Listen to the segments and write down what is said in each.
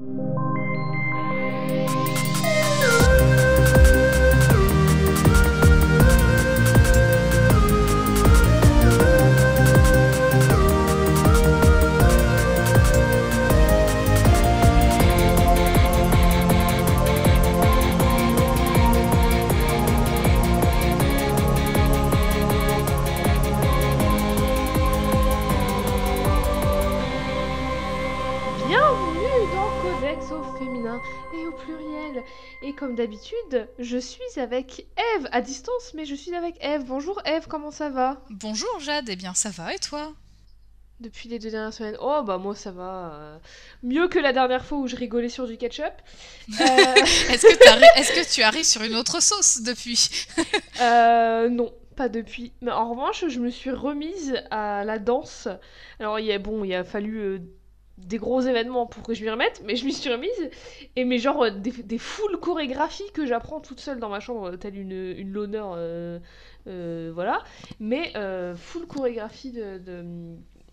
you. D'habitude, je suis avec Eve à distance, mais je suis avec Eve. Bonjour Eve, comment ça va? Bonjour Jade, eh bien ça va et toi? Depuis les deux dernières semaines. Oh bah moi ça va. euh, Mieux que la dernière fois où je rigolais sur du ketchup. Euh, Est-ce que, t'arri- est-ce que tu arrives sur une autre sauce depuis? Euh, non, pas depuis. Mais en revanche, je me suis remise à la danse. Alors, il y a, bon, il a fallu euh, des gros événements pour que je m'y remette, mais je m'y suis remise. Et mais genre, euh, des, des full chorégraphies que j'apprends toute seule dans ma chambre, telle une, une loner, euh, euh, voilà. Mais euh, full chorégraphie de, de,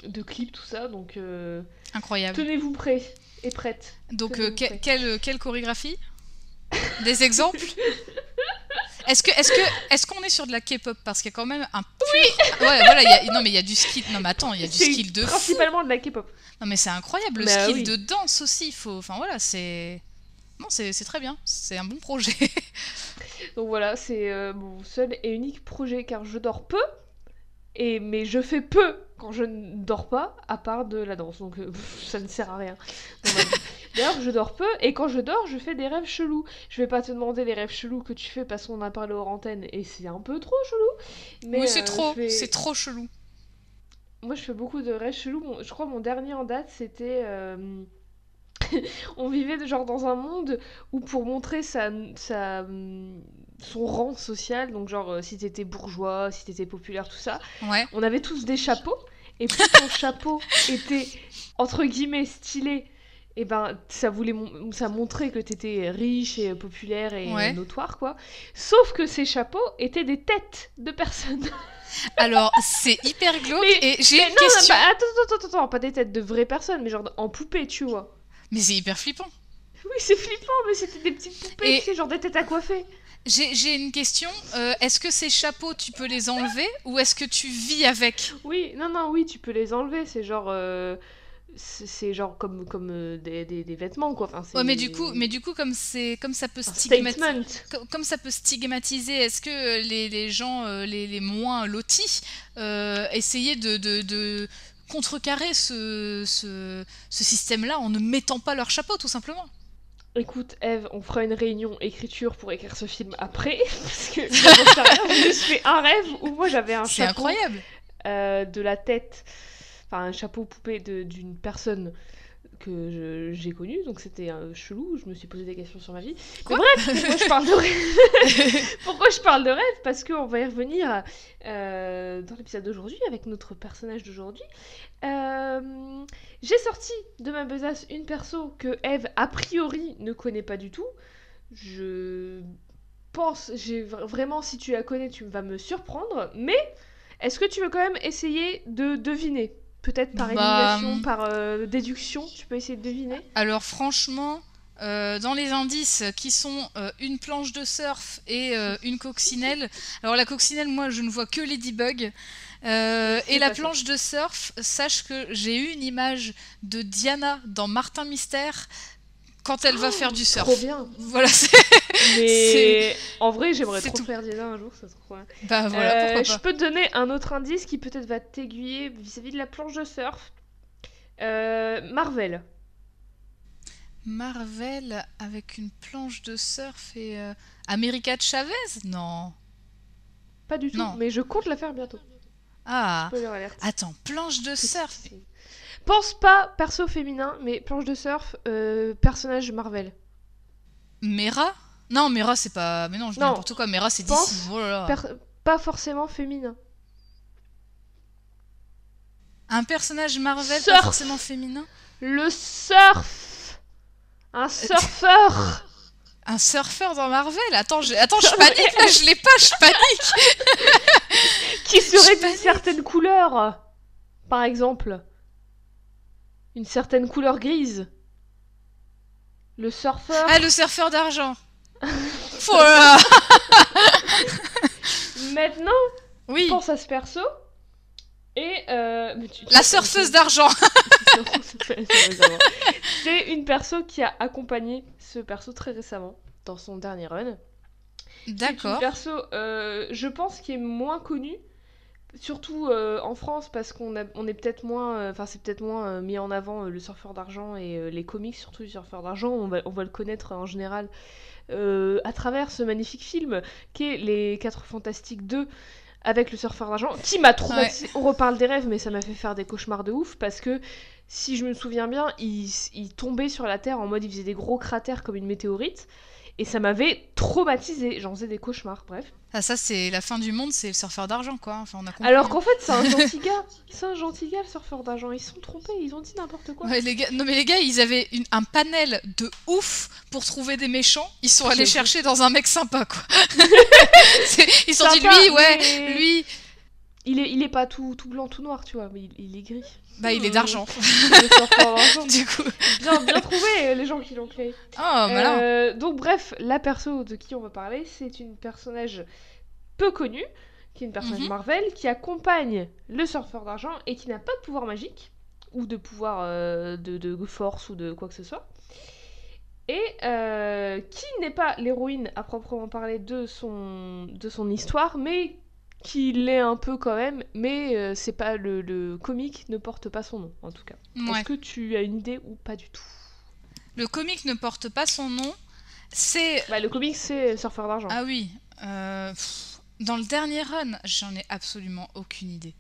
de clips, tout ça. Donc, euh, Incroyable. tenez-vous prêts et prêtes. Donc euh, quelle, quelle chorégraphie? Des exemples? Est-ce que est-ce que est-ce qu'on est sur de la K-pop? Parce qu'il y a quand même un oui ouais voilà il y a, non mais il y a du skill non mais attends il y a du skill de fou. principalement de la K-pop. non mais c'est incroyable le Bah skill oui. de danse aussi il faut enfin voilà c'est non c'est très bien c'est un bon projet Donc voilà, c'est euh, mon seul et unique projet car je dors peu, et mais je fais peu quand je ne dors pas, à part de la danse. Donc euh, ça ne sert à rien. D'ailleurs, je dors peu et quand je dors, je fais des rêves chelous. Je vais pas te demander les rêves chelous que tu fais parce qu'on a parlé hors antenne et c'est un peu trop chelou. Mais oui c'est euh, trop fais- c'est trop chelou Moi, je fais beaucoup de rêves chelous. Je crois mon dernier en date, c'était. euh, On vivait genre dans un monde où pour montrer sa, sa, son rang social, donc genre euh, si t'étais bourgeois, si t'étais populaire, tout ça, ouais on avait tous des chapeaux. Et plus ton chapeau était entre guillemets stylé, et ben ça voulait ça montrait que t'étais riche et populaire et Ouais. notoire quoi. Sauf que ces chapeaux étaient des têtes de personnes. alors c'est hyper glauque Mais- et j'ai une non, question bah, attends, attends, attends, attends, pas des têtes de vraies personnes, mais genre en poupée, tu vois. mais c'est hyper flippant Oui, c'est flippant, mais c'était des petites poupées, Et- tu sais, genre des têtes à coiffer. J'ai j'ai une question. euh, est-ce que ces chapeaux, tu peux les enlever ou est-ce que tu vis avec? Oui, non, non, oui, tu peux les enlever, c'est genre. euh, c'est genre comme, comme euh, des, des, des vêtements, quoi. Enfin, Ouais, mais du coup, mais du coup, comme c'est, comme ça peut stigmatiser, comme, comme ça peut stigmatiser, est-ce que euh, les, les gens, euh, les, les moins lotis, euh, essayaient de, de, de contrecarrer ce, ce, ce système-là en ne mettant pas leur chapeau, tout simplement? Écoute, Eve, on fera une réunion écriture pour écrire ce film après, parce que rien, j'ai juste fait un rêve où moi j'avais un chapeau incroyable. euh, de la tête, enfin un chapeau poupée d'une personne que je- j'ai connue, donc c'était euh, chelou, je me suis posé des questions sur ma vie. Quoi Mais bref, pourquoi je parle de rêve? Pourquoi je parle de rêve? Parce qu'on va y revenir euh, dans l'épisode d'aujourd'hui avec notre personnage d'aujourd'hui. Euh, j'ai sorti de ma besace une perso que Eve, a priori, ne connaît pas du tout. Je pense, j'ai vra- vraiment, si tu la connais, tu vas me surprendre. Mais est-ce que tu veux quand même essayer de deviner? Peut-être par Bah, élimination, hum. par euh, déduction, tu peux essayer de deviner Alors franchement, euh, dans les indices qui sont euh, une planche de surf et euh, une coccinelle, alors la coccinelle, moi je ne vois que Ladybug. Et la ça. planche de surf, sache que j'ai eu une image de Diana dans Martin Mystère quand elle va faire du surf. Oh, Trop bien Voilà, c'est... Mais en vrai, j'aimerais c'est trop tout. faire Diana un jour, ça trop bien. Bah voilà, Euh, pourquoi je pas. peux te donner un autre indice qui peut-être va t'aiguiller vis-à-vis de la planche de surf. Euh, Marvel. Marvel avec une planche de surf et... euh, America Chavez? Non. Pas du tout, Non. mais je compte la faire bientôt. Ah, attends, planche de surf Pense pas perso féminin, mais planche de surf, euh, personnage Marvel. Mera? Non, Mera, c'est pas. Mais non, je dis n'importe quoi. Mera, c'est d'ici. Oh là là. Per- pas forcément féminin. Un personnage Marvel, pas forcément féminin? Le surf Un surfeur Un surfeur dans Marvel? Attends, je, Attends, je panique là, je l'ai pas, je panique qui serait d'une certaine couleur. Par exemple. Une certaine couleur grise. Le surfeur. Ah, le surfeur d'argent. voilà. Maintenant, Oui. pense à ce perso. Et. euh, mais tu- tu- La surfeuse d'argent. C'est une perso qui a accompagné ce perso très récemment dans son dernier run. C'est une D'accord. perso, euh, je pense, qui est moins connue, surtout euh, en France, parce qu'on on est peut-être moins, euh, enfin c'est peut-être moins euh, mis en avant le surfeur d'argent et les comics, surtout du surfeur d'argent, on va, on va le connaître en général à travers ce magnifique film qu'est Les 4 Fantastiques 2 avec le surfeur d'argent, qui m'a traumatisé. On reparle des rêves, mais ça m'a fait faire des cauchemars de ouf parce que si je me souviens bien, il, il tombait sur la Terre en mode il faisait des gros cratères comme une météorite. Et ça m'avait traumatisé. J'en faisais des cauchemars, bref. Ah, ça, c'est la fin du monde, c'est le surfeur d'argent, quoi. Enfin, on a compris. Alors qu'en fait, c'est un gentil gars. C'est un gentil gars, le surfeur d'argent. Ils se sont trompés, ils ont dit n'importe quoi. Ouais, les gars... Non, mais les gars, ils avaient une- un panel de ouf pour trouver des méchants. Ils sont allés chercher dans un mec sympa, quoi. Ils se sont dit, lui, ouais, mais- lui, Il est, il est pas tout, tout blanc, tout noir, tu vois, mais il, il est gris. bah, il est Euh, d'argent. Le surfeur d'argent. du coup. Bien, bien trouvé, les gens qui l'ont créé. Oh, malin. Euh, donc bref, la perso de qui on va parler, c'est une personnage peu connue, qui est une personnage Mhm. Marvel, qui accompagne le surfeur d'argent et qui n'a pas de pouvoir magique, ou de pouvoir euh, de, de force, ou de quoi que ce soit. Et euh, qui n'est pas l'héroïne à proprement parler de son, de son histoire, mais qui l'est un peu quand même, mais euh, c'est pas le, le comique ne porte pas son nom en tout cas. Ouais. Est-ce que tu as une idée ou pas du tout? Le comique ne porte pas son nom. C'est. Bah, le comique c'est Surfeur d'argent. Ah oui. euh, pff, Dans le dernier run, j'en ai absolument aucune idée.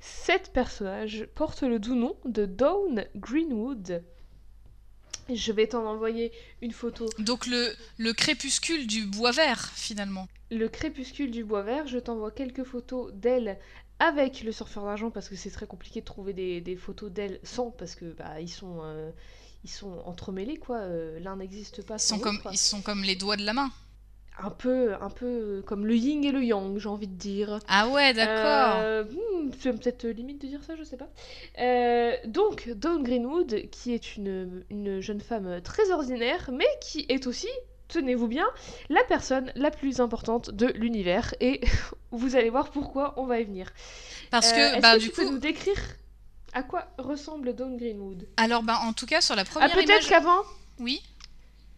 Cet personnage porte le doux nom de Dawn Greenwood. Je vais t'en envoyer une photo. Donc le, le crépuscule du bois vert, finalement. Le crépuscule du bois vert, je t'envoie quelques photos d'elle avec le surfeur d'argent parce que c'est très compliqué de trouver des, des photos d'elle sans parce que bah, ils sont euh, ils sont entremêlés quoi. euh, L'un n'existe pas Ils sans sont, comme, ils sont comme les doigts de la main. Un peu un peu comme le yin et le yang, j'ai envie de dire. Ah ouais, d'accord. Euh, hmm, c'est peut-être limite de dire ça, je sais pas. Euh, donc, Dawn Greenwood, qui est une, une jeune femme très ordinaire, mais qui est aussi, tenez-vous bien, la personne la plus importante de l'univers. Et vous allez voir pourquoi on va y venir. Parce Euh, que, est-ce bah, que du tu peux nous décrire à quoi ressemble Dawn Greenwood? Alors, bah, en tout cas, sur la Ah, première peut-être image. qu'avant Oui.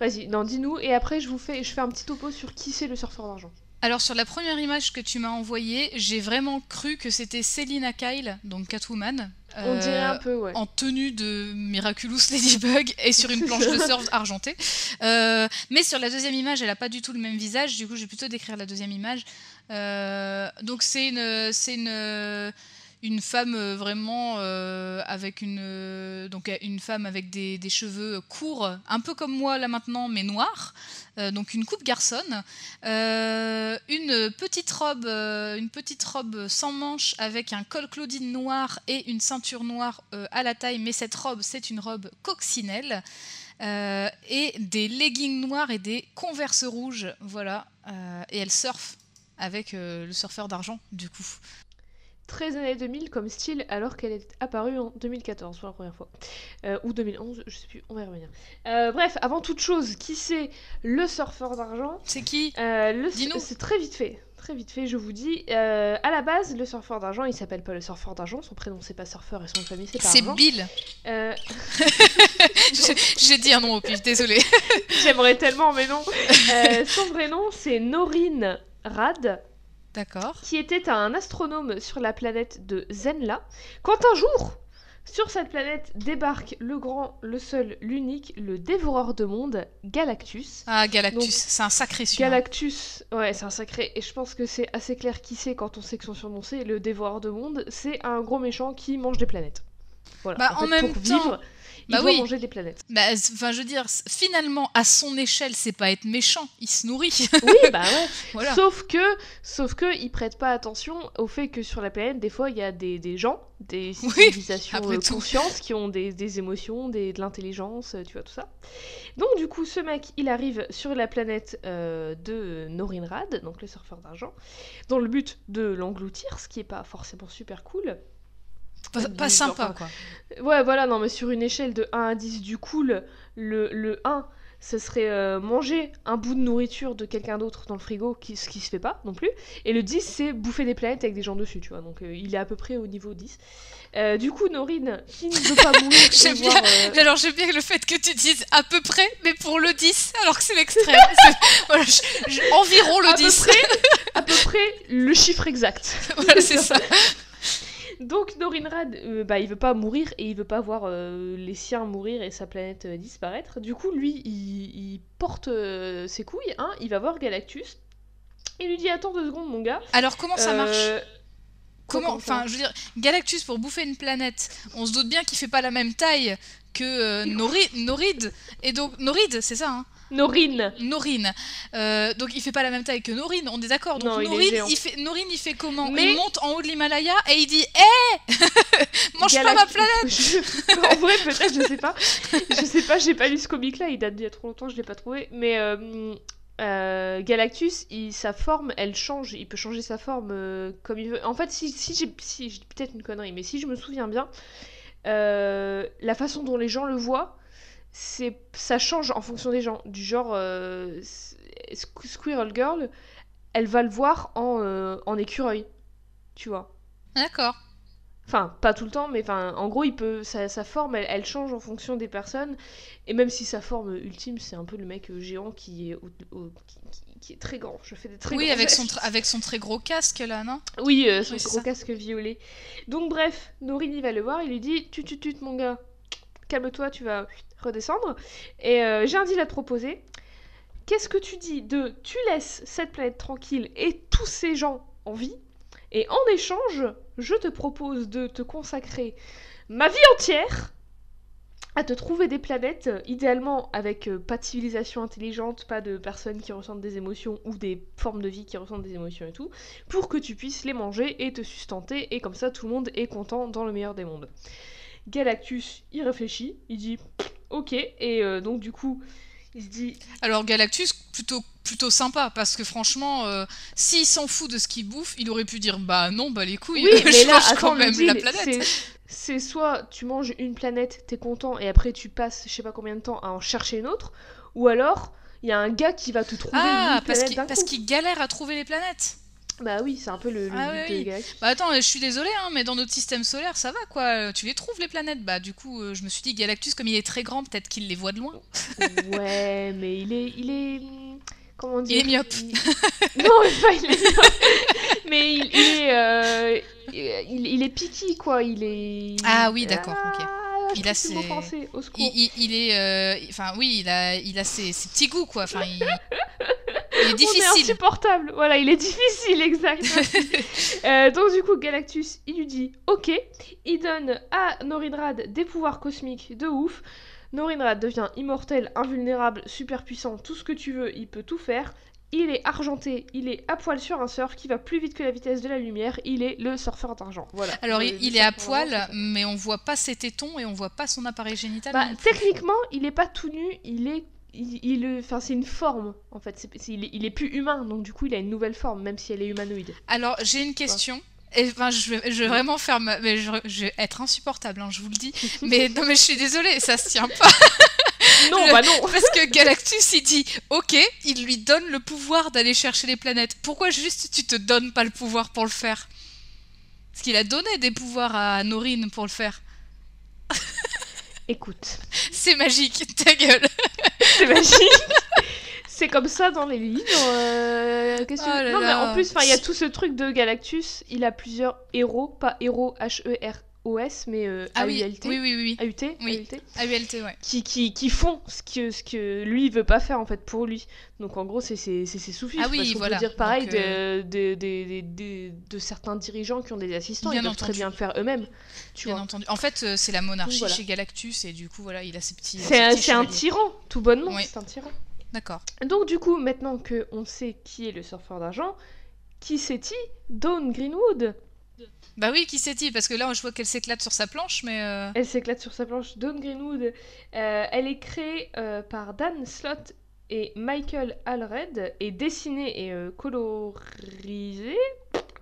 Vas-y, non, dis-nous, et après je vous fais, je fais un petit topo sur qui c'est le surfeur d'argent. Alors, sur la première image que tu m'as envoyée, j'ai vraiment cru que c'était Selina Kyle, donc Catwoman. On euh, dirait un peu, ouais. en tenue de Miraculous Ladybug et sur une planche de surf argentée. Euh, mais sur la deuxième image, elle a pas du tout le même visage. Du coup, je vais plutôt décrire la deuxième image. Euh, donc c'est une, c'est une, une femme euh, vraiment euh, avec une, euh, donc une femme avec des, cheveux courts, un peu comme moi là maintenant, mais noirs. Donc une coupe garçonne, une petite robe, une petite robe sans manches avec un col Claudine noir et une ceinture noire à la taille, mais cette robe c'est une robe coccinelle. Et des leggings noirs et des converses rouges, voilà. Et elle surfe avec le surfeur d'argent, du coup. Très années 2000 comme style alors qu'elle est apparue en 2014 pour la première fois. Euh, ou 2011, je sais plus, on va y revenir. Euh, bref, avant toute chose, qui c'est le surfeur d'argent? C'est qui? Euh. C'est très vite fait. Très vite fait, je vous dis. Euh, à la base, le surfeur d'argent, il s'appelle pas le surfeur d'argent, son prénom c'est pas surfeur et son famille c'est pas C'est. Bill. J'ai dit un nom au pif, désolé. J'aimerais tellement, mais non. Son vrai nom c'est Norine Rad. D'accord. qui était un astronome sur la planète de Zenla, quand un jour, sur cette planète débarque le grand, le seul, l'unique, le dévoreur de monde, Galactus. Ah, Galactus, c'est un sacré celui Galactus, ouais, c'est un sacré, et je pense que c'est assez clair qui c'est quand on sait que son surnom c'est le dévoreur de monde, c'est un gros méchant qui mange des planètes. Voilà. Bah, en fait, même pour temps- vivre, il Bah doit oui. manger des planètes. Bah, enfin, je veux dire, finalement, à son échelle, c'est pas être méchant, il se nourrit. Oui, bah ouais. voilà. Sauf que, sauf que, ils prêtent pas attention au fait que sur la planète, des fois, il y a des, des gens, des Oui, civilisations euh, tout. conscientes qui ont des, des émotions, des, de l'intelligence, euh, tu vois tout ça. Donc du coup, ce mec, il arrive sur la planète euh, de Norinrad, donc le surfeur d'argent, dans le but de l'engloutir, ce qui est pas forcément super cool. Pas, sympa, enfin, quoi. Ouais, voilà, non, mais sur une échelle de 1 à 10, du coup, le, le, le 1, ce serait euh, manger un bout de nourriture de quelqu'un d'autre dans le frigo, qui, ce qui se fait pas non plus. Et le 10, c'est bouffer des planètes avec des gens dessus, tu vois. Donc euh, il est à peu près au niveau 10. Euh, du coup, Norine, qui ne veut pas mourir J'aime voir, euh, Mais alors j'aime bien le fait que tu dises à peu près, mais pour le 10, alors que c'est l'extrême. C'est- voilà, je- je- environ le à peu 10. près, à peu près le chiffre exact. voilà, c'est ça. Donc Norinrad, euh, bah, il veut pas mourir et il veut pas voir euh, les siens mourir et sa planète euh, disparaître. Du coup, lui, il, il porte euh, ses couilles, hein, il va voir Galactus. Il lui dit Attends deux secondes, mon gars. Alors comment ça marche Comment, enfin, je veux dire, Galactus pour bouffer une planète, on se doute bien qu'il fait pas la même taille que euh, Nori- Noride. Et donc Noride, c'est ça, hein Norine Norine. Euh, donc il fait pas la même taille que Norine, on est d'accord. Donc Non, il est Norine, il fait, Norine, il fait comment Mais- Il monte en haut de l'Himalaya et il dit Hé Mange pas ma planète Je- En vrai, peut-être, je sais pas. Je sais pas, j'ai pas lu ce comic-là, il date d'il y a trop longtemps, je l'ai pas trouvé. Mais euh, euh, Galactus, il, sa forme, elle change. Il peut changer sa forme comme il veut. En fait, si, si j'ai. Si, je dis peut-être une connerie, mais si je me souviens bien, la façon dont les gens le voient, c'est ça change en fonction des gens. Du genre, euh, Squ- Squirrel Girl, elle va le voir en, euh, en écureuil. Tu vois. D'accord. Enfin, pas tout le temps, mais enfin, en gros, il peut, sa, sa forme, elle, elle change en fonction des personnes. Et même si sa forme ultime, c'est un peu le mec euh, géant qui est, au- au- qui, qui- qui est très grand. Je fais des très Oui, avec son, avec son très gros casque là, non? Oui, euh, son Oui, gros ça. casque violet. Donc bref, Norini va le voir, il lui dit Tu, tu, tu, mon gars, calme-toi, tu vas redescendre. Et euh, j'ai un deal à te proposer. Qu'est-ce que tu dis de tu laisses cette planète tranquille et tous ces gens en vie Et en échange, je te propose de te consacrer ma vie entière à te trouver des planètes, euh, idéalement avec euh, pas de civilisation intelligente, pas de personnes qui ressentent des émotions ou des formes de vie qui ressentent des émotions et tout, pour que tu puisses les manger et te sustenter, et comme ça tout le monde est content dans le meilleur des mondes. Galactus, il réfléchit, il dit ok, et euh, donc du coup, il se dit Alors Galactus, plutôt, plutôt sympa, parce que franchement, euh, s'il s'en fout de ce qu'il bouffe, il aurait pu dire bah non, bah les couilles, oui, mais je là, attends, quand même deal, la planète. c'est- soit tu manges une planète, t'es content, et après tu passes je sais pas combien de temps à en chercher une autre, ou alors il y a un gars qui va te trouver Ah, une parce planète parce qu'il galère à trouver les planètes. Bah oui, c'est un peu le, le Ah but oui. Bah attends, je suis désolée, hein, mais dans notre système solaire, ça va quoi. euh, Tu les trouves les planètes? Bah du coup, euh, je me suis dit Galactus, comme il est très grand, peut-être qu'il les voit de loin. Ouais, mais il est, il est, comment dire Il est myope. il- Non, pas il est myope. mais il, il est, euh, il, il est piqué quoi. Il est. Ah oui, d'accord, ok. Ah, je Il a ses- français, au secours. Il, est, euh, enfin oui, il a, il a ses, ses petits goûts quoi. Enfin, il, il est On est difficile. insupportable. Voilà, il est difficile, exact. Euh, donc du coup, Galactus, il lui dit OK. Il donne à Norinrad des pouvoirs cosmiques de ouf. Norinrad devient immortel, invulnérable, super puissant, tout ce que tu veux, il peut tout faire. Il est argenté, il est à poil sur un surf qui va plus vite que la vitesse de la lumière. Il est le surfeur d'argent. Voilà. Alors Le- il, est à poil, mais on voit pas ses tétons et on voit pas son appareil génital. Bah, techniquement, il est pas tout nu, il est. Il, enfin, c'est une forme en fait. Il, est, il est plus humain, donc du coup, il a une nouvelle forme, même si elle est humanoïde. Alors j'ai une question. Et, enfin, je, vais, je vais vraiment faire ma... mais je, je vais être insupportable, hein, je vous le dis. Mais non, mais je suis désolée, ça se tient pas. Non, Le- bah non. Parce que Galactus, il dit, ok, il lui donne le pouvoir d'aller chercher les planètes. Pourquoi juste tu te donnes pas le pouvoir pour le faire? Parce qu'il a donné des pouvoirs à Norine pour le faire. Écoute, C'est magique, ta gueule. c'est magique. C'est comme ça dans les livres. euh, Oh là non, mais en plus, il y a tout ce truc de Galactus. Il a plusieurs héros, pas héros H-E-R-O-S, mais euh, Ah oui, A-U-L-T. oui, oui, oui. A-U-T, Oui. A-U-T, AULT, ouais. qui, qui, qui font ce que, ce que lui il veut pas faire en fait pour lui. Donc en gros, c'est ses. Ah oui, parce voilà. peut dire pareil Donc, euh, de, de, de, de- de- de certains dirigeants qui ont des assistants. Bien ils peuvent très bien le faire eux-mêmes. Tu Bien vois. entendu. En fait, euh, c'est la monarchie voilà. chez Galactus et du coup, voilà, il a ses petits. C'est un, tyran, tout bonnement. Oui. C'est un tyran. D'accord. Donc du coup, maintenant que on sait qui est le surfeur d'argent, qui c'est-il Dawn Greenwood? Bah oui, qui c'est-il Parce que là, je vois qu'elle s'éclate sur sa planche, mais. euh, Elle s'éclate sur sa planche. Dawn Greenwood, euh, elle est créée euh, par Dan Slott et Michael Allred et dessinée et colorisée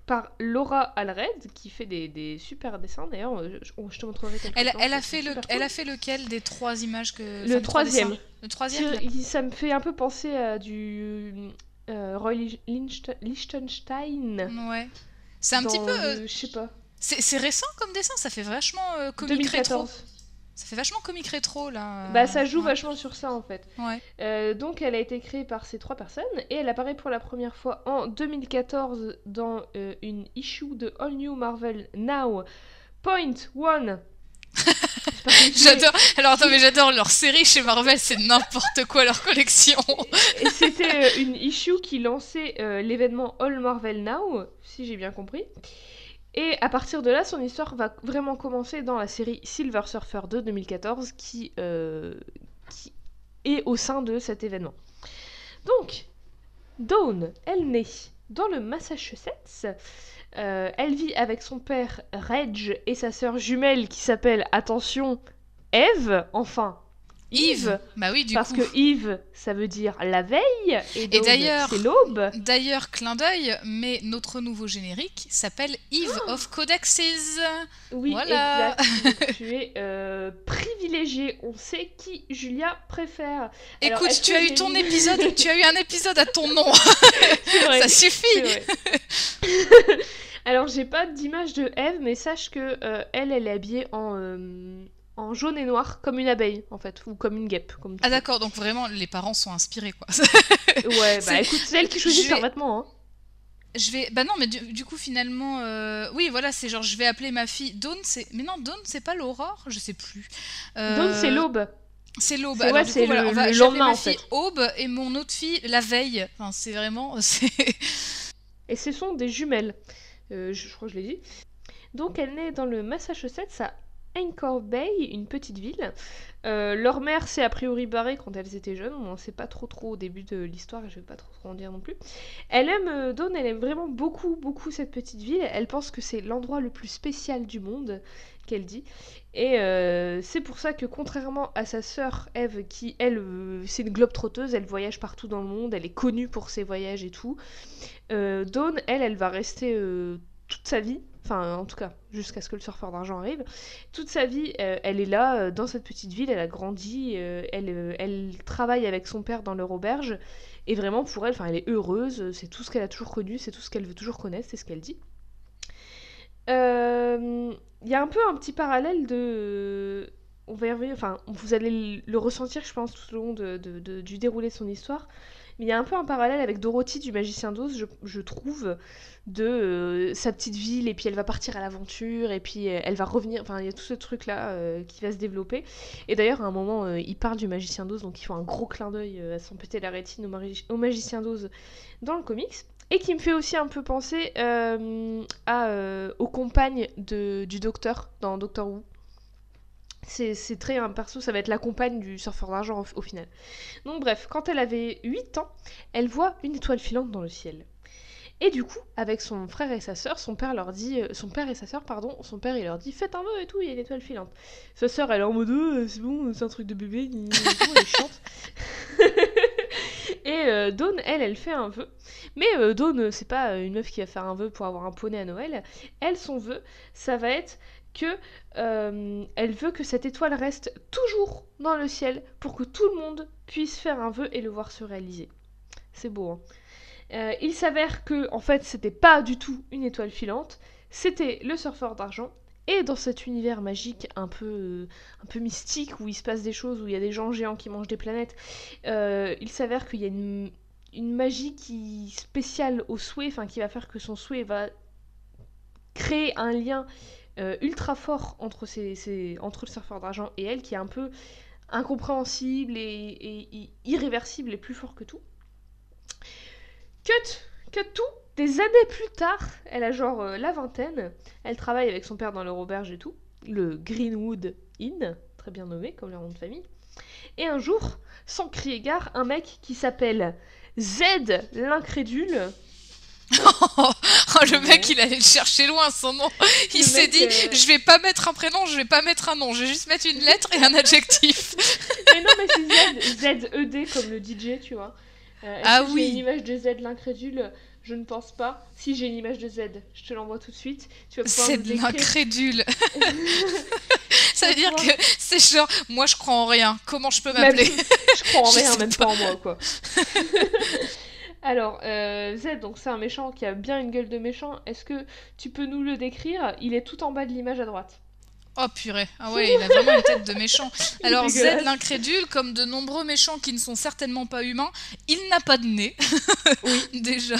par Laura Alred, qui fait des, des super dessins. D'ailleurs, je, je te montrerai Elle, temps, elle, a fait le, elle a fait lequel des trois images que. Le troisième. Le troisième il- Ça me fait un peu penser à du euh, Roy Lich- Lichtenstein. Ouais. C'est un petit peu. euh, Je sais pas. C'est récent comme dessin, ça fait vachement euh, comique rétro. 2014. Ça fait vachement comique rétro là. Bah, ça joue ouais. vachement sur ça en fait. Ouais. Euh, donc, elle a été créée par ces trois personnes et elle apparaît pour la première fois en 2014 dans euh, une issue de All New Marvel Now. Point One. J'adore. Alors attends, mais j'adore leur série chez Marvel, c'est n'importe quoi leur collection. Et c'était euh, une issue qui lançait euh, l'événement All Marvel Now, si j'ai bien compris. Et à partir de là, son histoire va vraiment commencer dans la série Silver Surfer 2 2014, qui, euh, qui est au sein de cet événement. Donc, Dawn, elle naît dans le Massachusetts. Euh, elle vit avec son père Reg et sa sœur jumelle qui s'appelle, attention, Eve, enfin, Yves. Bah oui, du parce coup. que Yves, ça veut dire la veille, et, d'ailleurs- c'est l'aube. D'ailleurs, clin d'œil, mais notre nouveau générique s'appelle Eve of Codexes. Oui, Voilà. exact. tu es euh, privilégié. On sait qui Julia préfère. Alors, Écoute, tu as eu ton épisode, tu as eu un épisode à ton nom, vrai, ça suffit. Alors, j'ai pas d'image de Eve, mais sache que euh, elle, elle est habillée en, euh, en jaune et noir, comme une abeille, en fait, ou comme une guêpe. Comme Ah d'accord, donc vraiment les parents sont inspirés quoi. Ouais, bah C'est- écoute, c'est elle qui choisit vais- vêtements. Hein. Je vais, bah non, mais du, du coup finalement, euh, oui voilà, c'est genre je vais appeler ma fille Dawn, c'est, mais non Dawn c'est pas l'aurore, je sais plus. Euh, Dawn, c'est l'aube. C'est l'aube. Alors, ouais, du c'est coup, voilà, le- on va, lendemain, ma en fille fait. Aube et mon autre fille la veille. Enfin, c'est vraiment. Et ce sont des jumelles. Euh, je, je crois que je l'ai dit. Donc elle naît dans le Massachusetts à Anchor Bay, une petite ville. Euh, leur mère s'est a priori barrée quand elles étaient jeunes, on n'en sait pas trop trop au début de l'histoire je vais pas trop, en dire non plus. Elle aime, euh, Dawn, elle aime vraiment beaucoup beaucoup cette petite ville, elle pense que c'est l'endroit le plus spécial du monde, qu'elle dit. Et euh, c'est pour ça que contrairement à sa sœur Eve, qui elle, c'est une globe trotteuse, elle voyage partout dans le monde, elle est connue pour ses voyages et tout. Dawn, elle, elle va rester toute sa vie, enfin en tout cas jusqu'à ce que le surfeur d'argent arrive, toute sa vie, euh, elle est là euh, dans cette petite ville, elle a grandi, euh, elle, travaille avec son père dans leur auberge, et vraiment pour elle, elle est heureuse, c'est tout ce qu'elle a toujours connu, c'est tout ce qu'elle veut toujours connaître, c'est ce qu'elle dit. Il y a un peu un petit parallèle de... On va y revenir, enfin vous allez le ressentir je pense tout au long du déroulé de son histoire, mais il y a un peu un parallèle avec Dorothy du Magicien d'Oz, je, trouve, de euh, sa petite ville, et puis elle va partir à l'aventure, et puis euh, elle va revenir, enfin il y a tout ce truc-là euh, qui va se développer. Et d'ailleurs, à un moment, il parle du Magicien d'Oz, donc il faut un gros clin d'œil à s'en péter la rétine au, Magicien d'Oz dans le comics. Et qui me fait aussi un peu penser aux compagnes du Docteur dans Doctor Who. C'est très un perso, ça va être la compagne du surfeur d'argent au, final. Donc bref, quand elle avait 8 ans, elle voit une étoile filante dans le ciel. Et du coup, avec son frère et sa sœur, son père leur dit, euh, son père et sa sœur, pardon, son père il leur dit faites un vœu et tout, il y a une étoile filante. Sa sœur elle est en mode Euh, c'est bon, c'est un truc de bébé, elle chante. et euh, Dawn, elle, elle fait un vœu. Mais euh, Dawn, c'est pas une meuf qui va faire un vœu pour avoir un poney à Noël. Elle, son vœu, ça va être que euh, elle veut que cette étoile reste toujours dans le ciel pour que tout le monde puisse faire un vœu et le voir se réaliser. C'est beau, hein. Euh, il s'avère que, en fait, c'était pas du tout une étoile filante, c'était le surfeur d'argent. Et dans cet univers magique un peu, euh, un peu mystique, où il se passe des choses, où il y a des gens géants qui mangent des planètes, euh, il s'avère qu'il y a une, une magie qui spéciale au souhait, enfin qui va faire que son souhait va créer un lien euh, ultra fort entre, entre le surfeur d'argent et elle, qui est un peu incompréhensible et irréversible et plus fort que tout. Cut, cut tout. Des années plus tard, elle a genre euh, la vingtaine. Elle travaille avec son père dans leur auberge et tout, le Greenwood Inn, très bien nommé comme leur nom de famille. Et un jour, sans crier gare, un mec qui s'appelle Z l'incrédule. Oh, le mec, il allait le chercher loin son nom. Il s'est dit euh, je vais pas mettre un prénom, je vais pas mettre un nom, je vais juste mettre une lettre et un adjectif. Mais non, mais c'est Z, Z-E-D comme le DJ, tu vois. Euh, Ah que j'ai oui. une image de Z l'incrédule? Je ne pense pas. Si j'ai une image de Z, je te l'envoie tout de suite. Tu vas c'est de l'incrédule. Ça veut dire que c'est genre, moi je crois en rien. Comment je peux m'appeler? Je crois en rien, même pas. en moi, quoi. Alors, euh, Z, donc c'est un méchant qui a bien une gueule de méchant. Est-ce que tu peux nous le décrire? Il est tout en bas de l'image à droite. Oh purée, ah ouais, il a vraiment une tête de méchant. Alors Z l'incrédule, comme de nombreux méchants qui ne sont certainement pas humains, il n'a pas de nez, oui. déjà.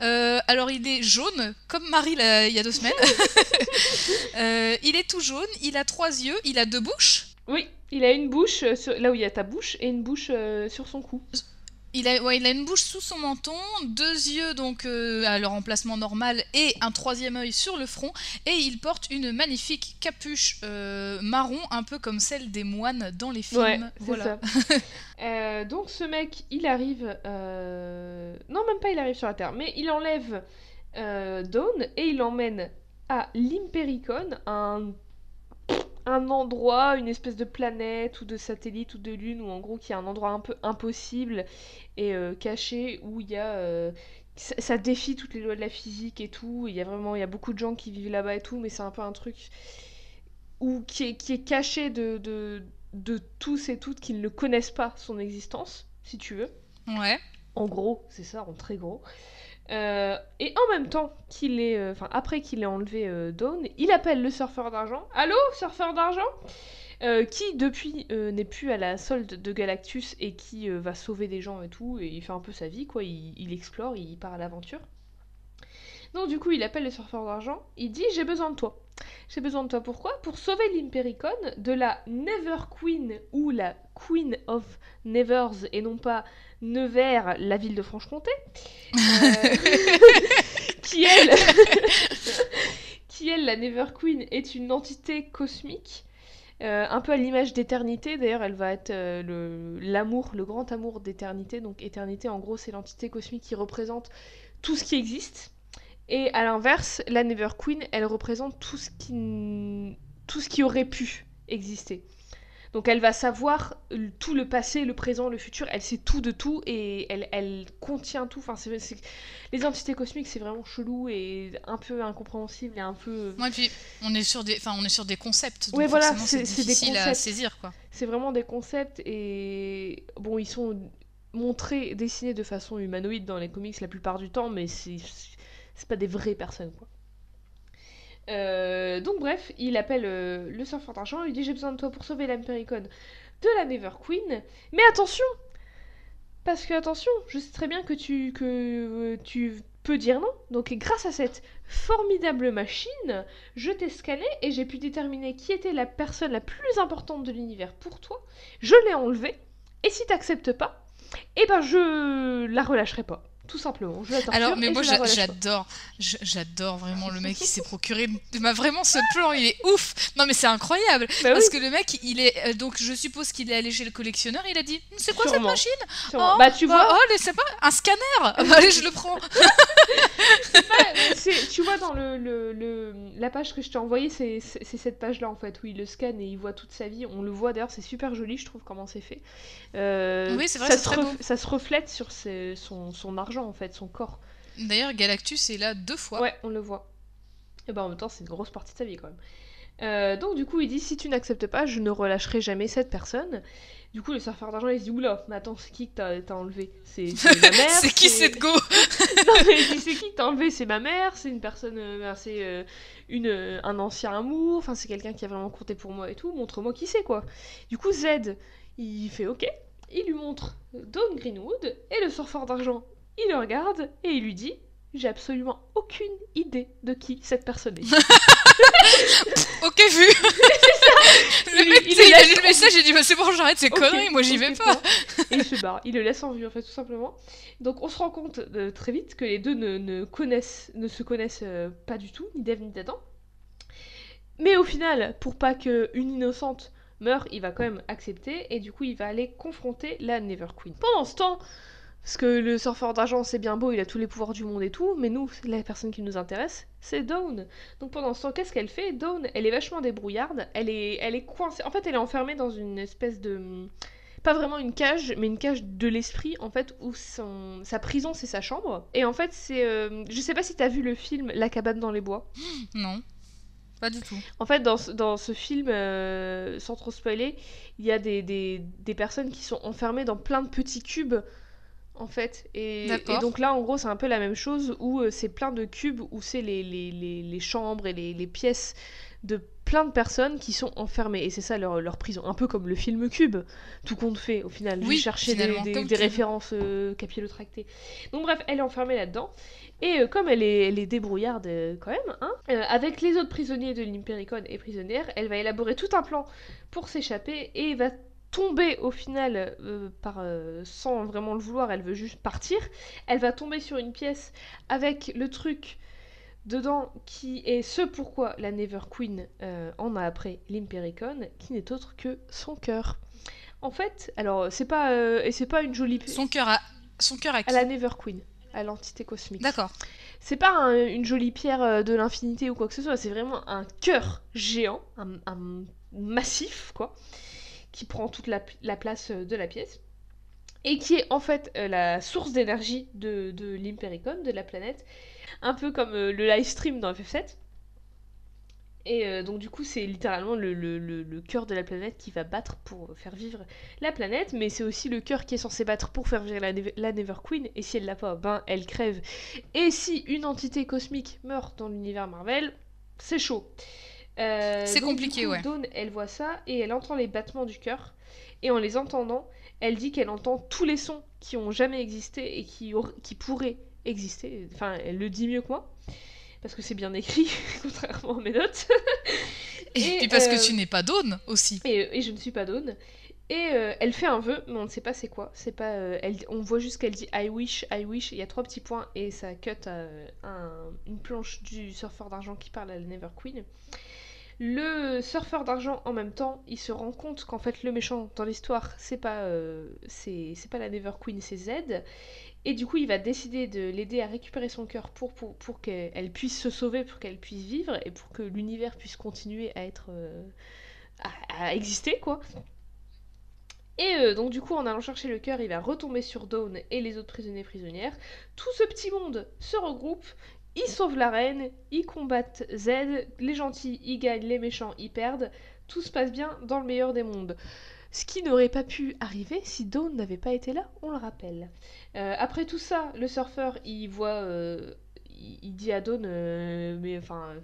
Euh, alors il est jaune, comme Marie il y a deux semaines. Euh, il est tout jaune, il a trois yeux, il a deux bouches. Oui, il a une bouche là où il y a ta bouche et une bouche sur son cou. Il a, il a une bouche sous son menton, deux yeux donc euh, à leur emplacement normal et un troisième œil sur le front et il porte une magnifique capuche euh, marron un peu comme celle des moines dans les films. voilà. Euh, donc ce mec, il arrive, non même pas il arrive sur la Terre, mais il enlève Dawn et il l'emmène à l'Impericon, un un endroit, une espèce de planète ou de satellite ou de lune, ou en gros qui est un endroit un peu impossible et euh, caché où il y a. Euh, ça, défie toutes les lois de la physique et tout. Il y a vraiment il y a beaucoup de gens qui vivent là-bas et tout, mais c'est un peu un truc où, qui, est, qui est caché de, de, de tous et toutes qui ne le connaissent pas son existence, si tu veux. Ouais. En gros, c'est ça, en très gros. Euh, et en même temps qu'il est, euh, enfin après qu'il ait enlevé euh, Dawn, il appelle le surfeur d'argent. Allô, surfeur d'argent? Qui depuis n'est plus à la solde de Galactus et qui va sauver des gens et tout, et il fait un peu sa vie quoi. Il, explore, il part à l'aventure. Donc du coup, il appelle le surfeur d'argent. Il dit j'ai besoin de toi. J'ai besoin de toi pourquoi? Pour sauver l'Impericon de la Never Queen ou la Queen of Nevers et non pas Nevers, la ville de Franche-Comté, euh, qui elle, qui elle, la Never Queen, est une entité cosmique, euh, un peu à l'image d'éternité. D'ailleurs, elle va être euh, l'amour, le, grand amour d'éternité. Donc, éternité, en gros, c'est l'entité cosmique qui représente tout ce qui existe. Et à l'inverse, la Never Queen, elle représente tout ce qui, tout ce qui aurait pu exister. Donc elle va savoir tout le passé, le présent, le futur, elle sait tout de tout et elle, elle contient tout. Enfin, c'est, Les entités cosmiques, c'est vraiment chelou et un peu incompréhensible et un peu... Ouais, puis on est sur des, enfin, on est sur des concepts. Oui, voilà, c'est, des concepts. à saisir, quoi. C'est vraiment des concepts et... Bon, ils sont montrés, dessinés de façon humanoïde dans les comics la plupart du temps, mais c'est, c'est pas des vraies personnes, quoi. Euh, donc bref, il appelle euh, le surfeur d'argent, il dit j'ai besoin de toi pour sauver l'Ampericon de la Never Queen. Mais attention Parce que attention, je sais très bien que tu, que, euh, tu peux dire non. Donc grâce à cette formidable machine, je t'ai scanné et j'ai pu déterminer qui était la personne la plus importante de l'univers pour toi. Je l'ai enlevée. Et si t'acceptes pas, eh ben je la relâcherai pas. Tout simplement. Je Alors, mais moi, j'adore. J'adore vraiment le mec qui s'est procuré. Bah, vraiment, ce plan, il est ouf. Non, mais c'est incroyable. Bah parce que le mec, il est. Euh, donc, je suppose qu'il est allé chez le collectionneur. Il a dit C'est quoi cette machine oh, Bah, tu vois. Oh, c'est pas un scanner. allez, je le prends. tu vois, dans le, le, la page que je t'ai envoyée, c'est cette page-là, en fait, où il le scanne et il voit toute sa vie. On le voit d'ailleurs, c'est super joli, je trouve, comment c'est fait. Euh, oui, c'est vrai, ça, se ça se reflète sur son, son argent en fait, son corps. D'ailleurs, Galactus est là deux fois. Ouais, on le voit. Et ben en même temps, c'est une grosse partie de sa vie quand même. Euh, donc du coup, il dit si tu n'acceptes pas, je ne relâcherai jamais cette personne. Du coup, le surfeur d'argent, il se dit oula, mais attends, c'est qui que t'as enlevé? C'est ma mère. c'est qui cette go? Non mais c'est qui que t'as enlevé? C'est ma mère, c'est une personne, euh, c'est euh, une un ancien amour, enfin c'est quelqu'un qui a vraiment compté pour moi et tout. Montre-moi qui c'est quoi. Du coup, Z, il fait ok. Il lui montre Dawn Greenwood et le surfeur d'argent il le regarde et il lui dit J'ai absolument aucune idée de qui cette personne est. ok, vu Le mec, il, a lu le message et dit bah, C'est bon, j'arrête ces conneries, moi j'y vais pas. et il se barre, il le laisse en vue en fait, tout simplement. Donc on se rend compte euh, très vite que les deux ne, connaissent, ne se connaissent euh, pas du tout, ni d'Eve ni d'Adam. Mais au final, pour pas qu'une innocente meure, il va quand même accepter et du coup il va aller confronter la Never Queen. Pendant ce temps, parce que le surfeur d'argent, c'est bien beau, il a tous les pouvoirs du monde et tout, mais nous, la personne qui nous intéresse, c'est Dawn. Donc pendant ce temps, qu'est-ce qu'elle fait? Dawn, elle est vachement débrouillarde, elle est, elle est coincée. En fait, elle est enfermée dans une espèce de. pas vraiment une cage, mais une cage de l'esprit, en fait, où son... sa prison, c'est sa chambre. Et en fait, c'est... euh, Je sais pas si t'as vu le film La cabane dans les bois. Non, pas du tout. En fait, dans, ce- dans ce film, euh, sans trop spoiler, il y a des, des, des personnes qui sont enfermées dans plein de petits cubes, en fait. Et, donc là, en gros, c'est un peu la même chose, où euh, c'est plein de cubes, où c'est les, les, les, les chambres et les, les pièces de plein de personnes qui sont enfermées. Et c'est ça leur, leur prison. Un peu comme le film Cube, tout compte fait, au final. Oui, J'ai cherché des, des, des références euh, capillotractées. Donc bref, elle est enfermée là-dedans. Et euh, comme elle est, elle est débrouillarde euh, quand même, hein, avec les autres prisonniers de l'Impericon et prisonnières, elle va élaborer tout un plan pour s'échapper et va tomber au final, euh, par, euh, sans vraiment le vouloir, elle veut juste partir. Elle va tomber sur une pièce avec le truc dedans qui est ce pourquoi la Never Queen euh, en a après l'Impericon, qui n'est autre que son cœur. En fait, alors c'est pas et c'est pas une jolie Son cœur à son cœur à qui à la Never Queen, à l'entité cosmique. D'accord. C'est pas un- une jolie pierre de l'infinité ou quoi que ce soit, c'est vraiment un cœur géant, un, un massif, quoi, qui prend toute la, la place euh, de la pièce. Et qui est en fait euh, la source d'énergie de, de de la planète. Un peu comme euh, le live stream dans FF7. Et donc du coup c'est littéralement le, cœur de la planète qui va battre pour faire vivre la planète, mais c'est aussi le cœur qui est censé battre pour faire vivre la Never Queen, et si elle l'a pas, ben elle crève. Et si une entité cosmique meurt dans l'univers Marvel, c'est chaud. Euh, C'est compliqué, coup, ouais. Dawn, elle voit ça, et elle entend les battements du cœur, et en les entendant, elle dit qu'elle entend tous les sons qui ont jamais existé et qui, qui pourraient exister. Enfin, elle le dit mieux que moi. Parce que c'est bien écrit, contrairement à mes notes. Et, Et, puis parce euh, que tu n'es pas Dawn aussi. Et, et je ne suis pas Dawn. Et euh, elle fait un vœu, mais on ne sait pas c'est quoi. C'est pas, euh, elle, on voit juste qu'elle dit I wish, I wish. Il y a trois petits points et ça cut un- une planche du surfeur d'argent qui parle à la Never Queen. Le surfeur d'argent, en même temps, il se rend compte qu'en fait le méchant dans l'histoire, c'est pas, euh, c'est pas la Never Queen, c'est Z. Et du coup, il va décider de l'aider à récupérer son cœur pour, pour, pour qu'elle puisse se sauver, pour qu'elle puisse vivre et pour que l'univers puisse continuer à être. euh, à, à exister, quoi. Et euh, donc, du coup, en allant chercher le cœur, il va retomber sur Dawn et les autres prisonniers prisonnières. Tout ce petit monde se regroupe, ils sauvent la reine, ils combattent Z, les gentils ils gagnent, les méchants ils perdent. Tout se passe bien dans le meilleur des mondes. Ce qui n'aurait pas pu arriver si Dawn n'avait pas été là, on le rappelle. Euh, après tout ça, le surfeur, il voit, euh, il, dit à Dawn, euh, mais enfin,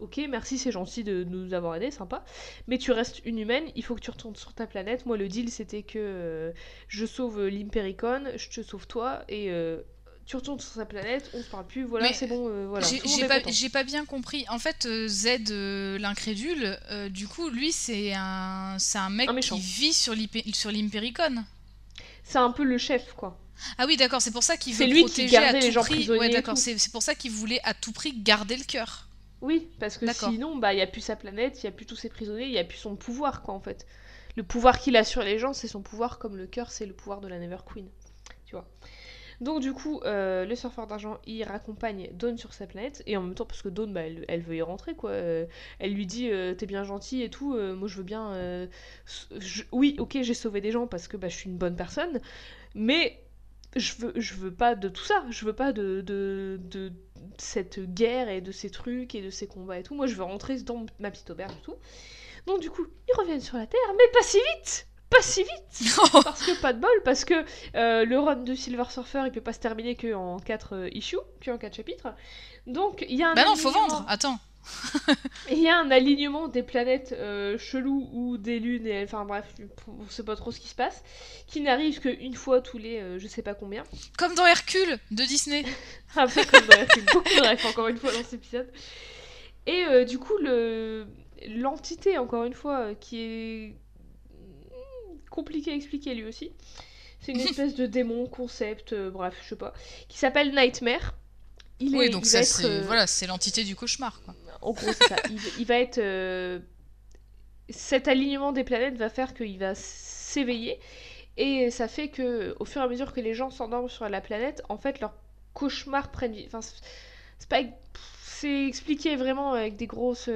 ok, merci, c'est gentil de nous avoir aidés, sympa, mais tu restes une humaine, il faut que tu retournes sur ta planète. Moi, le deal, c'était que je sauve l'Impericon, je te sauve toi, et tu retournes sur sa planète, on se parle plus, voilà, c'est bon, euh, voilà. J'ai pas, pas bien compris. En fait, euh, Z, euh, l'incrédule, euh, du coup, lui, c'est un, un mec Un qui vit sur l'Impericon. C'est un peu le chef, quoi. Ah oui, d'accord, c'est pour ça qu'il veut lui qui protéger à les tout gens prix. Ouais, d'accord, c'est pour ça qu'il voulait à tout prix garder le cœur. Oui, parce que sinon, bah, il n'y a plus sa planète, il n'y a plus tous ses prisonniers, il n'y a plus son pouvoir, quoi, en fait. Le pouvoir qu'il a sur les gens, c'est son pouvoir, comme le cœur, c'est le pouvoir de la Never Queen. Tu vois. Donc, du coup, euh, le surfeur d'argent, il raccompagne Dawn sur sa planète, et en même temps, parce que Dawn, bah, elle, veut y rentrer, quoi. Euh, elle lui dit, euh, t'es bien gentil et tout, moi je veux bien. Oui, ok, j'ai sauvé des gens parce que bah, je suis une bonne personne, mais je veux, veux pas de tout ça, je veux pas de, de, de cette guerre et de ces trucs et de ces combats et tout. Moi, je veux rentrer dans ma petite auberge et tout. Donc, du coup, ils reviennent sur la Terre, mais pas si vite Pas si vite Parce que pas de bol, parce que euh, le run de Silver Surfer, il peut pas se terminer que en 4 issues, que en 4 chapitres. Donc, il y a un bah non, faut vendre. Attends. il y a un alignement des planètes euh, cheloues ou des lunes, et, enfin bref, on sait pas trop ce qui se passe, qui n'arrive qu'une fois tous les euh, je sais pas combien. Comme dans Hercule de Disney. Un peu comme dans Hercule, beaucoup de rêves encore une fois dans cet épisode. Et euh, du coup, le l'entité, encore une fois, euh, qui est compliqué à expliquer lui aussi, c'est une espèce de démon, concept, euh, bref, je sais pas, qui s'appelle Nightmare. Il oui, est- donc il ça, c'est euh, voilà, c'est l'entité du cauchemar. Quoi. En gros, c'est ça. Il, il va être. euh, Cet alignement des planètes va faire qu'il va s'éveiller. Et ça fait que, au fur et à mesure que les gens s'endorment sur la planète, en fait, leurs cauchemars prennent vie. Enfin, c'est pas. C'est expliqué vraiment avec des grosses.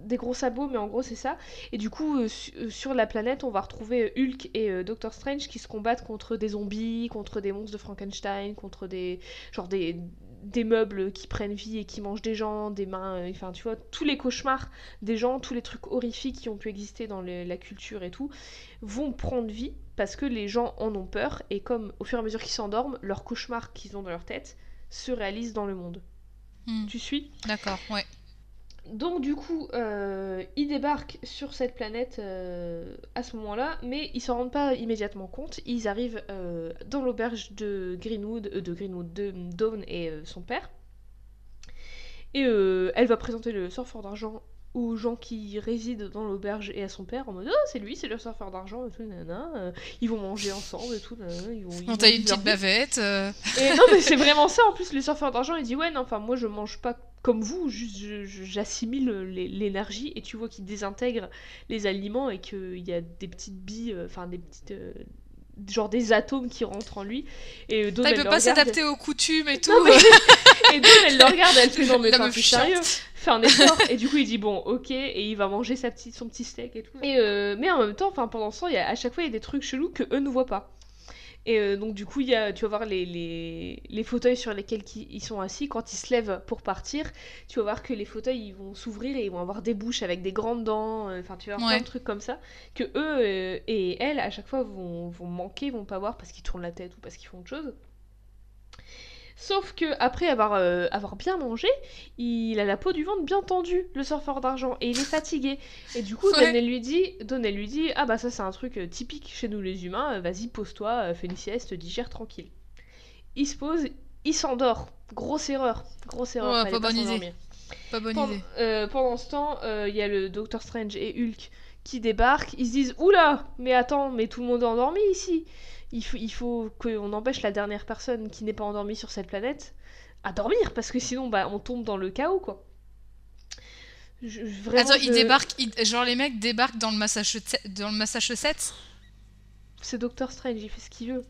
Euh, des gros sabots, mais en gros c'est ça. Et du coup, euh, euh, sur la planète, on va retrouver Hulk et Doctor Strange qui se combattent contre des zombies, contre des monstres de Frankenstein, contre des genre des des meubles qui prennent vie et qui mangent des gens, des mains, enfin tu vois, tous les cauchemars des gens, tous les trucs horrifiques qui ont pu exister dans la culture et tout, vont prendre vie parce que les gens en ont peur et comme au fur et à mesure qu'ils s'endorment, leurs cauchemars qu'ils ont dans leur tête se réalisent dans le monde. Hmm. Tu suis? D'accord, ouais. Donc du coup, euh, ils débarquent sur cette planète euh, à ce moment-là, mais ils s'en rendent pas immédiatement compte. Ils arrivent euh, dans l'auberge de Greenwood, de Greenwood, de Dawn et son père. Et elle va présenter le surfeur d'argent aux gens qui résident dans l'auberge et à son père en mode oh c'est lui c'est le surfeur d'argent et tout nana ils vont manger ensemble et tout ils vont, on une petite bavette et non mais c'est vraiment ça en plus le surfeur d'argent il dit ouais non enfin moi je mange pas comme vous, juste j'assimile l'énergie et tu vois qu'il désintègre les aliments et qu'il y a des petites billes, euh, enfin des petites. Euh, genre des atomes qui rentrent en lui. Et euh, il peut pas s'adapter aux coutumes et tout. et Dawn, elle le regarde, elle fait non, mais plus sérieux, fais un effort. et du coup, il dit bon, ok, et il va manger sa petite, son petit steak et tout. Et mais en même temps, pendant ce temps, y a, à chaque fois, il y a des trucs chelous que eux ne voient pas. Et euh, donc du coup, y a, tu vas voir les, les, les fauteuils sur lesquels ils sont assis. Quand ils se lèvent pour partir, tu vas voir que les fauteuils ils vont s'ouvrir et ils vont avoir des bouches avec des grandes dents. Euh, enfin, tu vas voir plein de trucs comme ça. Que eux euh, et elle, à chaque fois, vont, vont manquer, vont pas voir parce qu'ils tournent la tête ou parce qu'ils font autre chose. Sauf que après avoir, euh, avoir bien mangé, il a la peau du ventre bien tendue, le surfeur d'argent, et il est fatigué. Et du coup, Donnell lui dit, Donnell lui dit, ah bah ça c'est un truc euh, typique chez nous les humains, euh, vas-y pose-toi, fais une sieste, digère tranquille. Il se pose, il s'endort. Grosse erreur, grosse erreur. pas, bonne idée. Pas bonne idée. pendant ce temps, il y a le Doctor Strange et Hulk qui débarquent. Ils se disent, oula, mais attends, mais tout le monde est endormi ici il faut, il faut qu'on empêche la dernière personne qui n'est pas endormie sur cette planète à dormir, parce que sinon, bah, on tombe dans le chaos, quoi. Attends, ils débarquent, genre les mecs débarquent dans le Massachusetts, dans le Massachusetts? C'est Doctor Strange, il fait ce qu'il veut.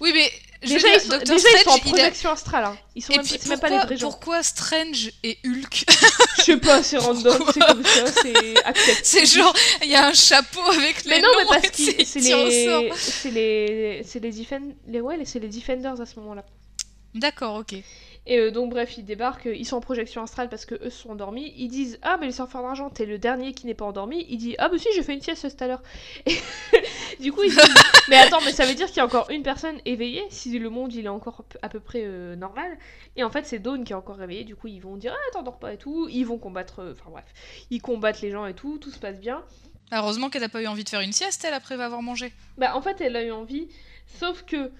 Oui, mais déjà, ils, sont, déjà ils sont en projection astrale. Hein. Ils sont même, pourquoi, pas les vrais gens. Pourquoi Strange et Hulk Je sais pas, c'est random, c'est comme ça, c'est. C'est genre, il y a un chapeau avec les mais non, noms mais parce que c'est les, c'est les, c'est les, les, ouais, c'est les Defenders à ce moment-là. D'accord, ok. Et euh, donc bref, ils débarquent, ils sont en projection astrale parce que eux sont endormis. Ils disent ah mais les surfeurs d'argent, t'es le dernier qui n'est pas endormi. Il dit ah bah si j'ai fait une sieste tout à l'heure. du coup ils disent mais attends mais ça veut dire qu'il y a encore une personne éveillée si le monde il est encore à peu près euh, normal. Et en fait c'est Dawn qui est encore réveillée. Du coup ils vont dire ah t'endors pas et tout. Ils vont combattre, euh, enfin bref, ils combattent les gens et tout, tout se passe bien. Heureusement qu'elle n'a pas eu envie de faire une sieste elle après avoir mangé. Bah en fait elle a eu envie, sauf que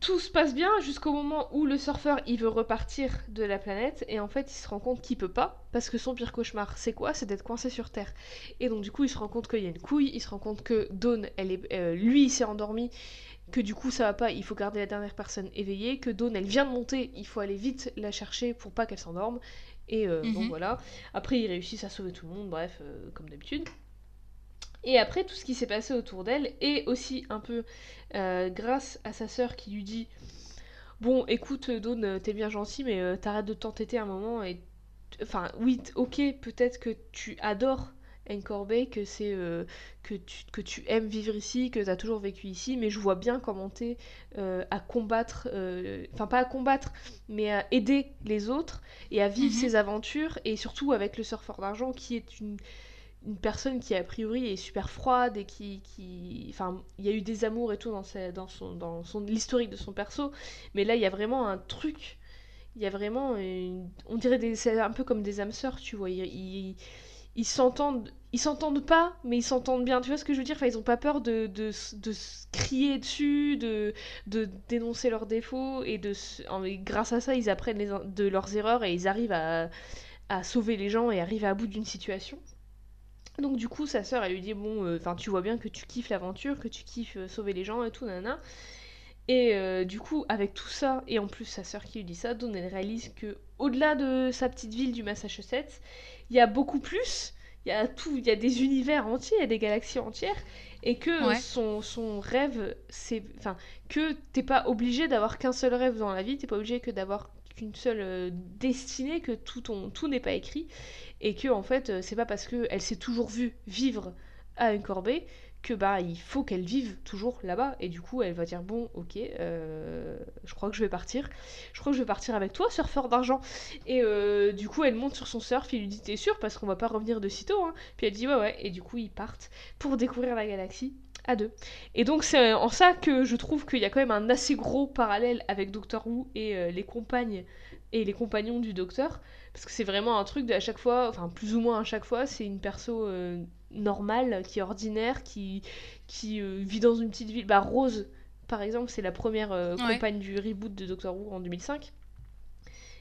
tout se passe bien jusqu'au moment où le surfeur il veut repartir de la planète et en fait il se rend compte qu'il peut pas parce que son pire cauchemar c'est quoi? C'est d'être coincé sur Terre. Et donc du coup il se rend compte qu'il y a une couille, il se rend compte que Dawn, elle est, euh, lui il s'est endormi, que du coup ça va pas, il faut garder la dernière personne éveillée, que Dawn elle vient de monter, il faut aller vite la chercher pour pas qu'elle s'endorme. Et euh, donc mhm. voilà. Après ils réussissent à sauver tout le monde, bref, euh, comme d'habitude. Et après, tout ce qui s'est passé autour d'elle, et aussi un peu euh, grâce à sa sœur qui lui dit Bon, écoute, Dawn, t'es bien gentil, mais euh, t'arrêtes de t'entêter un moment. Et... Enfin, oui, ok, peut-être que tu adores Encore que c'est euh, que, tu, que tu aimes vivre ici, que t'as toujours vécu ici, mais je vois bien comment t'es à combattre, enfin pas à combattre, mais à aider les autres et à vivre ses mhm. aventures, et surtout avec le surfeur d'argent qui est une une personne qui a priori est super froide et qui, qui... enfin il y a eu des amours et tout dans, dans son dans son l'historique de son perso mais là il y a vraiment un truc il y a vraiment on dirait des... c'est un peu comme des âmes sœurs tu vois ils, ils, s'entendent ils s'entendent pas mais ils s'entendent bien tu vois ce que je veux dire? Enfin ils ont pas peur de, de, de crier dessus de, de dénoncer leurs défauts et de grâce à ça ils apprennent de leurs erreurs et ils arrivent à à sauver les gens et arriver à bout d'une situation donc du coup, sa sœur, elle lui dit bon, euh, enfin, tu vois bien que tu kiffes l'aventure, que tu kiffes euh, sauver les gens et tout, nana. Et euh, du coup, avec tout ça, et en plus sa sœur qui lui dit ça, Dawn elle réalise que au-delà de sa petite ville du Massachusetts, il y a beaucoup plus. Il y a tout, il y a des univers entiers, il y a des galaxies entières, et que son, son rêve, c'est, enfin, que t'es pas obligé d'avoir qu'un seul rêve dans la vie, t'es pas obligé que d'avoir qu'une seule destinée, que tout, tout n'est pas écrit, et que en fait, c'est pas parce qu'elle s'est toujours vue vivre à une corbeille que bah il faut qu'elle vive toujours là-bas. Et du coup elle va dire bon ok euh, je crois que je vais partir. Je crois que je vais partir avec toi surfeur d'argent. Et euh, du coup elle monte sur son surf il lui dit t'es sûr? Parce qu'on va pas revenir de sitôt hein. puis elle dit ouais ouais. Et du coup ils partent pour découvrir la galaxie à deux et donc c'est en ça que je trouve qu'il y a quand même un assez gros parallèle avec Doctor Who et euh, les compagnes et les compagnons du Docteur parce que c'est vraiment un truc de à chaque fois enfin plus ou moins à chaque fois c'est une perso normale, qui est ordinaire, qui, qui euh, vit dans une petite ville. Bah, Rose, par exemple, c'est la première euh, compagne du reboot de Doctor Who en 2005.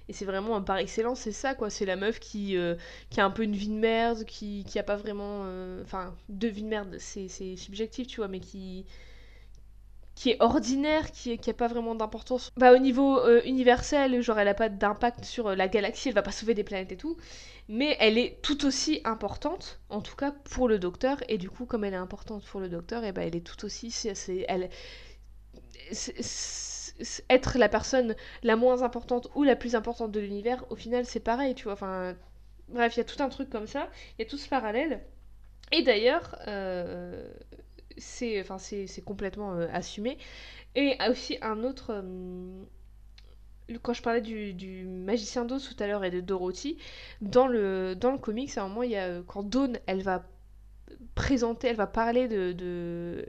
Et c'est vraiment, par excellence, c'est ça, quoi. C'est la meuf qui, euh, qui a un peu une vie de merde, qui, qui a pas vraiment. Enfin, de vie de merde, c'est subjectif, tu vois, mais qui qui est ordinaire, qui, qui a pas vraiment d'importance. Bah, au niveau universel, genre elle a pas d'impact sur la galaxie, elle va pas sauver des planètes et tout mais elle est tout aussi importante, en tout cas pour le docteur, et du coup, comme elle est importante pour le docteur, et ben elle est tout aussi. C'est, elle, être la personne la moins importante ou la plus importante de l'univers, au final, c'est pareil, tu vois. Enfin, bref, il y a tout un truc comme ça, il y a tout ce parallèle. Et d'ailleurs, euh, c'est, complètement euh, assumé. Et aussi un autre. Euh, quand je parlais du, magicien d'eau tout à l'heure et de Dorothy, dans le, dans le comics, à un moment, il y a, quand Dawn, elle va présenter, elle va parler de,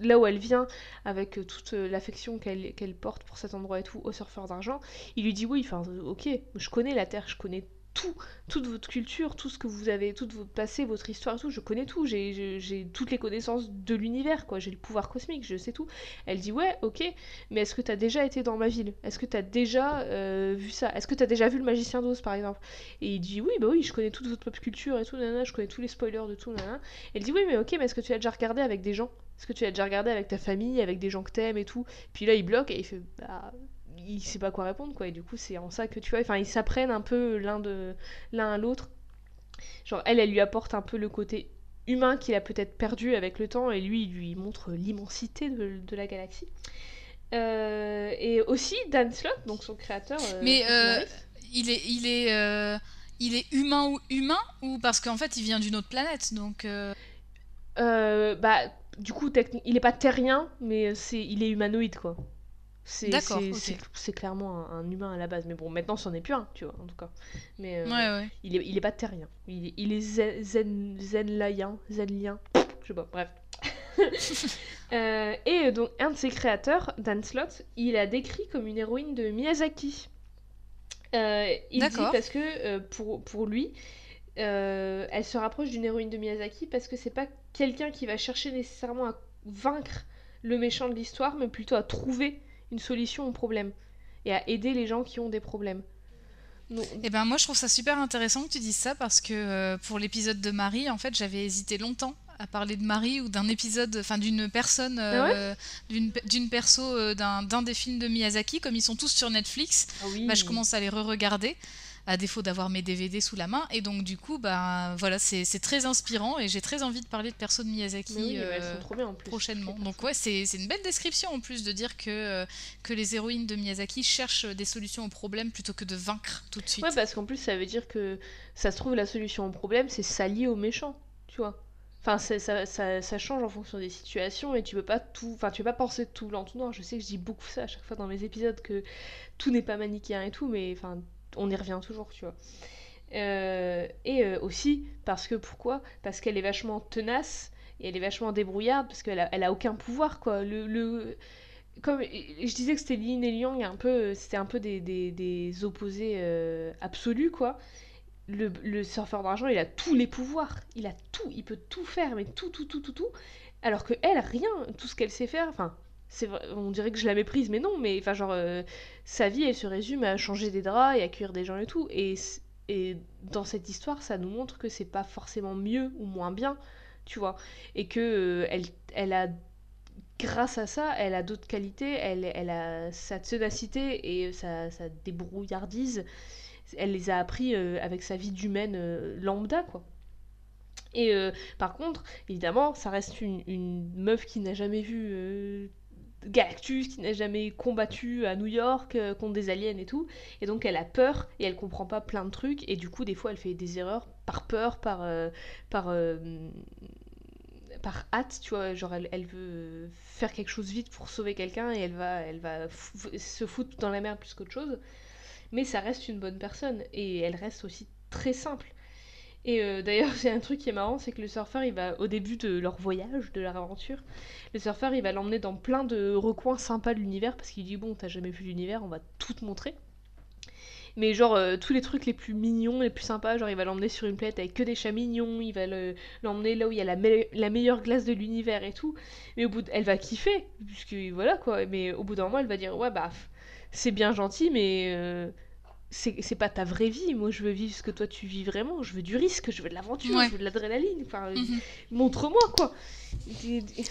là où elle vient, avec toute l'affection qu'elle porte pour cet endroit et tout, au surfeur d'argent, il lui dit oui, enfin, ok, je connais la Terre, je connais tout, toute votre culture, tout ce que vous avez, tout votre passé, votre histoire, tout, je connais tout, j'ai toutes les connaissances de l'univers, quoi, j'ai le pouvoir cosmique, je sais tout. Elle dit ouais, ok, mais est-ce que t'as déjà été dans ma ville? Est-ce que t'as déjà euh, vu ça? Est-ce que t'as déjà vu le magicien d'Oz, par exemple? Et il dit oui, bah oui, je connais toute votre pop culture et tout, nana, je connais tous les spoilers de tout, nana. Elle dit oui, mais ok, mais est-ce que tu as déjà regardé avec des gens? Est-ce que tu as déjà regardé avec ta famille, avec des gens que t'aimes et tout? Puis là, il bloque et il fait bah il sait pas quoi répondre quoi. Et du coup c'est en ça que tu vois enfin ils s'apprennent un peu l'un de l'un à l'autre. Genre elle elle lui apporte un peu le côté humain qu'il a peut-être perdu avec le temps et lui il lui montre l'immensité de, la galaxie. Euh, et aussi Dan Slott donc son créateur euh, mais euh, il est il est il est humain ou humain ou parce qu'en fait il vient d'une autre planète donc bah du coup il est pas terrien mais c'est il est humanoïde quoi c'est clairement un, humain à la base. Mais bon, maintenant, c'en est plus un, tu vois, en tout cas. Mais euh, Il, est, il est pas terrien. Il est, il est zen, zen, zenlayen, zenlien. Je sais pas, bref. Euh, et donc, un de ses créateurs, Dan Slott, il a décrit comme une héroïne de Miyazaki. Euh, il dit parce que pour, pour lui, elle se rapproche d'une héroïne de Miyazaki parce que c'est pas quelqu'un qui va chercher nécessairement à vaincre le méchant de l'histoire, mais plutôt à trouver une solution au problème et à aider les gens qui ont des problèmes. Eh ben moi je trouve ça super intéressant que tu dises ça parce que euh, pour l'épisode de Marie en fait j'avais hésité longtemps à parler de Marie ou d'un épisode, enfin d'une personne, ah euh, d'une perso euh, d'un des films de Miyazaki, comme ils sont tous sur Netflix, ah bah, je commence à les re-regarder à défaut d'avoir mes DVD sous la main. Et donc, du coup, bah, voilà, c'est très inspirant et j'ai très envie de parler de personnes Miyazaki euh, prochainement. Donc, ouais, c'est une belle description en plus de dire que, euh, que les héroïnes de Miyazaki cherchent des solutions aux problèmes plutôt que de vaincre tout de suite. Ouais, parce qu'en plus, ça veut dire que ça se trouve, la solution au problème, c'est s'allier aux méchants, tu vois. Enfin, ça, ça, ça, change en fonction des situations et tu peux pas tout, enfin, tu peux pas penser tout blanc tout noir. Je sais que je dis beaucoup ça à chaque fois dans mes épisodes que tout n'est pas manichéen et tout, mais enfin, on y revient toujours, tu vois. Euh, et euh, aussi parce que pourquoi? Parce qu'elle est vachement tenace et elle est vachement débrouillarde parce qu'elle a, elle a aucun pouvoir quoi. Le, comme je disais que c'était Lin et Liang, c'était un peu des, des, opposés euh, absolus quoi. Le, le surfeur d'argent, il a tous les pouvoirs, il a tout, il peut tout faire, mais tout, tout, tout, tout, tout. Alors que elle, rien, tout ce qu'elle sait faire, enfin, on dirait que je la méprise, mais non, mais enfin, genre, euh, sa vie, elle se résume à changer des draps et à cuire des gens et tout. Et, et dans cette histoire, ça nous montre que c'est pas forcément mieux ou moins bien, tu vois. Et que euh, elle, elle a, grâce à ça, elle a d'autres qualités, elle, elle a sa ténacité et sa, sa débrouillardise. Elle les a appris euh, avec sa vie d'humaine lambda, quoi. Et par contre, évidemment, ça reste une, une meuf qui n'a jamais vu Galactus qui n'a jamais combattu à New York euh, contre des aliens et tout. Et donc elle a peur et elle comprend pas plein de trucs. Et du coup, des fois, elle fait des erreurs par peur, par. euh, par euh, par hâte, tu vois, genre elle, elle veut faire quelque chose vite pour sauver quelqu'un et elle va, elle va se foutre dans la merde plus qu'autre chose. Mais ça reste une bonne personne et elle reste aussi très simple. Et euh, d'ailleurs, c'est un truc qui est marrant, c'est que le surfeur, il va au début de leur voyage, de leur aventure, le surfeur, il va l'emmener dans plein de recoins sympas de l'univers parce qu'il dit bon, t'as jamais vu l'univers, on va tout te montrer. Mais genre euh, tous les trucs les plus mignons, les plus sympas, genre il va l'emmener sur une planète avec que des chats mignons, il va le- l'emmener là où il y a la, me- la meilleure glace de l'univers et tout. Mais au bout, elle va kiffer, puisque voilà quoi. Mais au bout d'un moment, elle va dire ouais bah c'est bien gentil, mais euh, c'est pas ta vraie vie. Moi, je veux vivre ce que toi tu vis vraiment. Je veux du risque, je veux de l'aventure, Ouais. je veux de l'adrénaline. Enfin, Mhm. montre-moi quoi.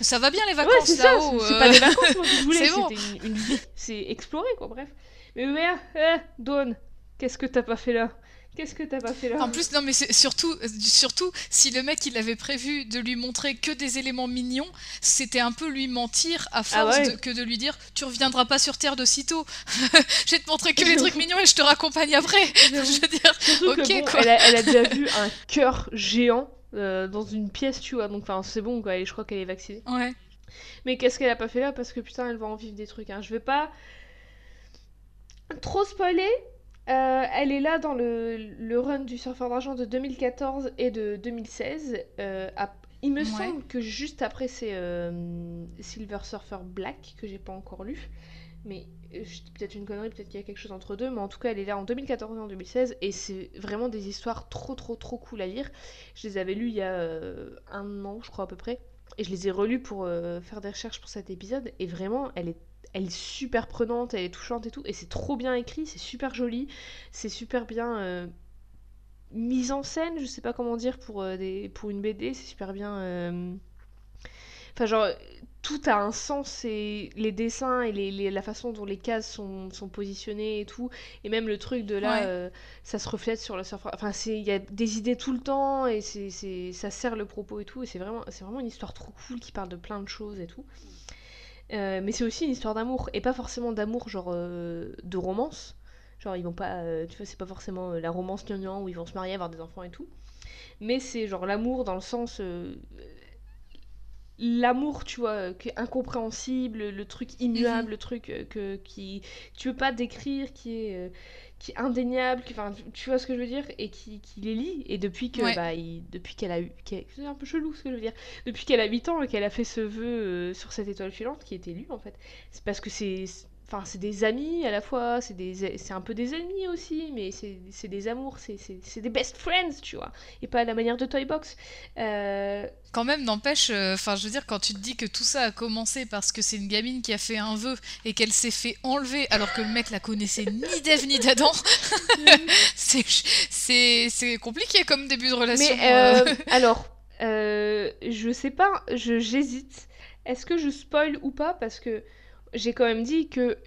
Ça va bien les Ouais, vacances c'est ça, là-haut. c'est euh. pas des vacances moi, que je voulais, c'est bon. c'était une, une vie, c'est explorer quoi, bref. Mais merde, eh, Dawn, qu'est-ce que t'as pas fait là? Qu'est-ce que t'as pas fait là En plus, non, mais surtout, surtout, si le mec il avait prévu de lui montrer que des éléments mignons, c'était un peu lui mentir à force Ah ouais. de- que de lui dire Tu reviendras pas sur Terre de sitôt. je vais te montrer que les trucs mignons et je te raccompagne après. Je veux dire, que, ok, bon, quoi. Elle, a, elle a déjà vu un cœur géant euh, dans une pièce, tu vois, donc enfin c'est bon quoi, et je crois qu'elle est vaccinée. ouais. Mais qu'est-ce qu'elle a pas fait là? Parce que putain, elle va en vivre des trucs. Hein. Je vais pas trop spoiler. Euh, elle est là dans le, le run du surfeur d'argent de 2014 et de 2016. Euh, il me Ouais. semble que juste après c'est euh, Silver Surfer Black que j'ai pas encore lu. Mais peut-être une connerie, peut-être qu'il y a quelque chose entre deux. Mais en tout cas, elle est là en 2014 et en 2016. Et c'est vraiment des histoires trop, trop, trop cool à lire. Je les avais lues il y a un an, je crois à peu près. Et je les ai relus pour faire des recherches pour cet épisode. Et vraiment, elle est, elle est super prenante, elle est touchante et tout. Et c'est trop bien écrit, c'est super joli. C'est super bien euh, mise en scène, je sais pas comment dire pour, euh, des, pour une BD. C'est super bien. euh, Enfin, genre, tout a un sens. Et les dessins et les, les- la façon dont les cases sont, sont positionnées et tout. Et même le truc de là, Ouais. euh, ça se reflète sur le surfeur. Enfin, c'est- il y a des idées tout le temps et c'est, c'est, ça sert le propos et tout. Et c'est vraiment, c'est vraiment une histoire trop cool qui parle de plein de choses et tout. Euh, mais c'est aussi une histoire d'amour. Et pas forcément d'amour, genre euh, de romance. Genre, ils vont pas. euh, tu vois, c'est pas forcément la romance gnangnan où ils vont se marier, avoir des enfants et tout. Mais c'est genre l'amour dans le sens. L'amour, tu vois, qui est incompréhensible, le truc immuable, le truc que, qui tu peux pas décrire, qui est, qui est indéniable, qui, enfin, tu- vois ce que je veux dire, et qui, qui les lie. Et depuis que, Ouais. bah, il- depuis qu'elle a eu, c'est un peu chelou ce que je veux dire, depuis qu'elle a 8 ans et qu'elle a fait ce vœu euh, sur cette étoile filante qui était lue en fait, c'est parce que c'est, enfin, c'est des amis à la fois, c'est des, c'est un peu des ennemis aussi, mais c'est, c'est des amours, c'est, des best friends, tu vois, et pas à la manière de Toy Box. Euh, Quand même, n'empêche, euh, enfin, je veux dire, quand tu te dis que tout ça a commencé parce que c'est une gamine qui a fait un vœu et qu'elle s'est fait enlever alors que le mec la connaissait ni d'Ève ni d'Adam, c'est, c'est, c'est compliqué comme début de relation. Mais euh. euh, alors, euh, je sais pas, je, j'hésite. Est-ce que je spoil ou pas? Parce que j'ai quand même dit que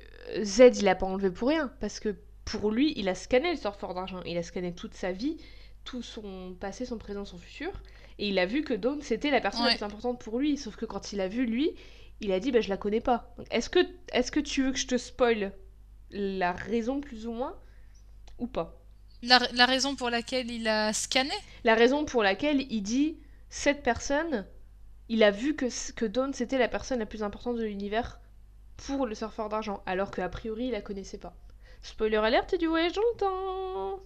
Z, il a pas enlevé pour rien. Parce que pour lui, il a scanné le surfeur d'argent. Il a scanné toute sa vie, tout son passé, son présent, son futur. Et il a vu que Dawn, c'était la personne la plus importante pour lui. Sauf que quand il a vu lui, il a dit, bah, je la connais pas. Est-ce que, est-ce que tu veux que je te spoil la raison plus ou moins ou pas? La, la raison pour laquelle il a scanné? La raison pour laquelle il dit cette personne, il a vu que, que Dawn c'était la personne la plus importante de l'univers pour le surfeur d'argent, alors qu'a priori il la connaissait pas. Spoiler alerte, il y a du voyage dans le temps.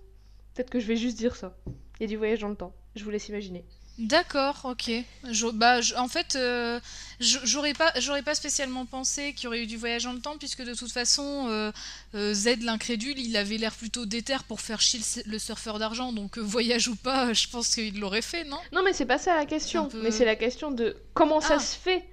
Peut-être que je vais juste dire ça. Il y a du voyage dans le temps. Je vous laisse imaginer. D'accord, ok. Je- bah, je- en fait, euh, j'aurais pas, j'aurais pas spécialement pensé qu'il y aurait eu du voyage dans le temps, puisque de toute façon, euh, euh, Z l'incrédule, il avait l'air plutôt déter pour faire chier le, le surfeur d'argent, donc euh, voyage ou pas, je pense qu'il l'aurait fait, non? Non, mais c'est pas ça la question. Peu- Mais c'est la question de comment ça Ah. se fait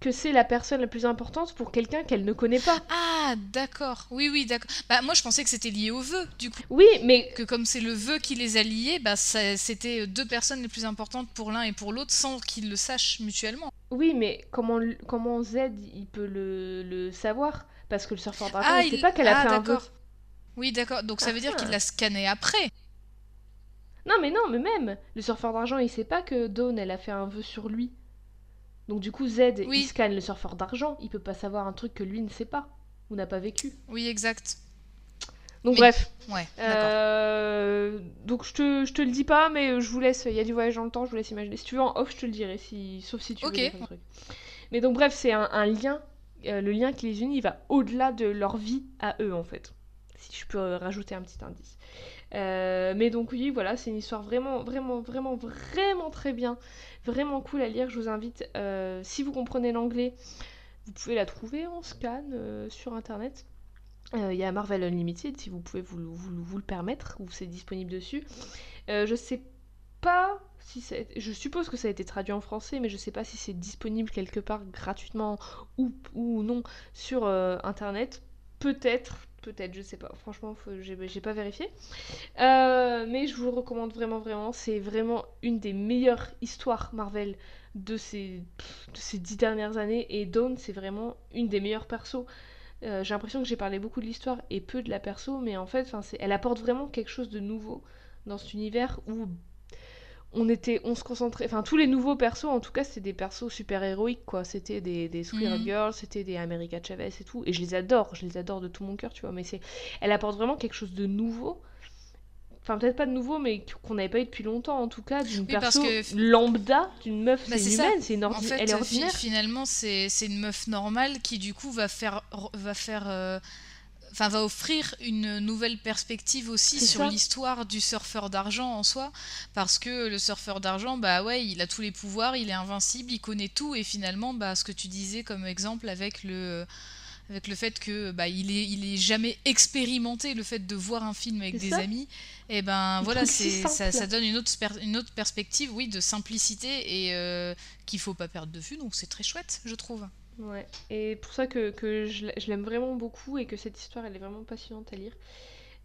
que c'est la personne la plus importante pour quelqu'un qu'elle ne connaît pas. Ah, d'accord. Oui, oui, d'accord. Bah, moi, je pensais que c'était lié au vœu, du coup. Oui, mais Que comme c'est le vœu qui les a liés, bah, c'était deux personnes les plus importantes pour l'un et pour l'autre sans qu'ils le sachent mutuellement. oui, mais comment comment Z il peut le, le savoir? Parce que le surfeur d'argent, Ah, il sait il- pas qu'elle a ah, fait un vœu. d'accord. Oui, d'accord. Donc ça veut dire Ah. qu'il l'a scanné après. Non, mais non, mais même, le surfeur d'argent, il sait pas que Dawn, elle a fait un vœu sur lui. Donc du coup, Z, il scanne le surfeur d'argent, il peut pas savoir un truc que lui ne sait pas ou n'a pas vécu. Oui, exact. Donc bref. Ouais, euh, donc je te, je te le dis pas, mais je vous laisse. Il y a du voyage dans le temps, je vous laisse imaginer. Si tu veux en off, je te le dirai, si, sauf si tu veux un truc. Mais donc bref, c'est un, lien. Euh, le lien qui les unit, il va au-delà de leur vie à eux en fait. Si je peux rajouter un petit indice. Euh, mais donc oui, voilà, c'est une histoire vraiment, vraiment, vraiment, vraiment très bien, vraiment cool à lire. Je vous invite, si vous comprenez l'anglais, vous pouvez la trouver en scan sur internet. Euh, il y a Marvel Unlimited, si vous pouvez vous, le permettre, ou c'est disponible dessus. Euh, je sais pas si c'est... Je suppose que ça a été traduit en français, mais je sais pas si c'est disponible quelque part gratuitement ou, ou non sur euh, Internet. Peut-être, peut-être, je sais pas. Franchement, j'ai pas vérifié. mais je vous recommande vraiment, vraiment. C'est vraiment une des meilleures histoires Marvel de ces, de ces dix dernières années. Et Dawn, c'est vraiment une des meilleures persos. Euh, j'ai l'impression que j'ai parlé beaucoup de l'histoire et peu de la perso, mais en fait, elle apporte vraiment quelque chose de nouveau dans cet univers où on était, on se concentrait, enfin tous les nouveaux persos, en tout cas, c'était des persos super héroïques, quoi. C'était des, des Squirrel mhm. Girls, c'était des America Chavez et tout, et je les adore, je les adore de tout mon cœur, tu vois. Mais c'est, elle apporte vraiment quelque chose de nouveau enfin peut-être pas de nouveau, mais qu'on n'avait pas eu depuis longtemps en tout cas, d'une perso lambda, d'une meuf, bah, c'est humaine, c'est une en fait, elle est ordinaire. Finalement, c'est une meuf normale qui du coup va faire, va faire, euh, enfin va offrir une nouvelle perspective aussi sur l'histoire du surfeur d'argent en soi, parce que le surfeur d'argent, bah ouais, il a tous les pouvoirs, il est invincible, il connaît tout, et finalement, bah ce que tu disais comme exemple avec le avec le fait que bah, il est il est jamais expérimenté le fait de voir un film avec des amis et eh ben voilà c'est ça, ça, donne une autre une autre perspective oui de simplicité et euh, qu'il faut pas perdre de vue. Donc c'est très chouette je trouve ouais et pour ça que, que je, l'aime vraiment beaucoup et que cette histoire elle est vraiment passionnante à lire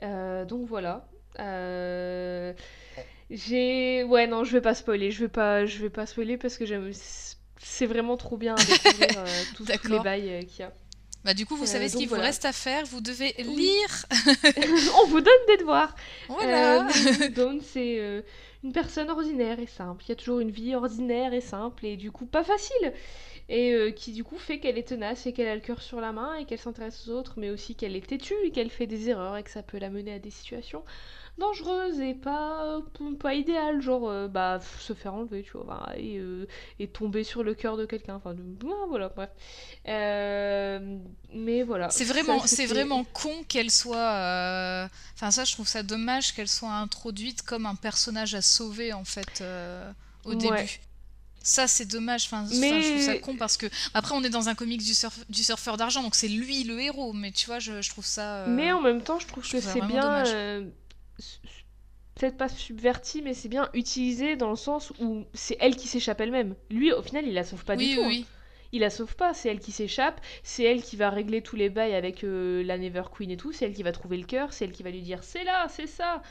euh, donc voilà euh, j'ai ouais non je vais pas spoiler je vais pas je vais pas spoiler parce que j'aime c'est vraiment trop bien à découvrir tous les bails qu'il y a bah, du coup, vous savez ce qu'il vous reste à faire. Vous devez lire. On vous donne des devoirs. Voilà. Euh, c'est euh, une personne ordinaire et simple. Il y a toujours une vie ordinaire et simple et du coup pas facile. Et euh, qui du coup fait qu'elle est tenace et qu'elle a le cœur sur la main et qu'elle s'intéresse aux autres, mais aussi qu'elle est têtue et qu'elle fait des erreurs et que ça peut la mener à des situations dangereuse et pas, pas idéale, genre euh, bah se faire enlever, tu vois, et, euh, et, tomber sur le cœur de quelqu'un. Enfin, voilà, bref. Euh, mais voilà. C'est vraiment, c'est vraiment con qu'elle soit. Enfin, ça, je trouve ça dommage qu'elle soit introduite comme un personnage à sauver en fait au début. Ça, c'est dommage. Enfin, mais... je trouve ça con parce que après, on est dans un comics du, surf... du surfeur d'argent, donc c'est lui le héros. Mais tu vois, je, je trouve ça. Mais en même temps, je trouve que c'est bien peut-être pas subverti, mais c'est bien utilisé dans le sens où c'est elle qui s'échappe elle-même. Lui, au final, il la sauve pas du tout. Hein. Il la sauve pas, c'est elle qui s'échappe, c'est elle qui va régler tous les bails avec euh, la Never Queen et tout, c'est elle qui va trouver le cœur, c'est elle qui va lui dire c'est là, c'est ça.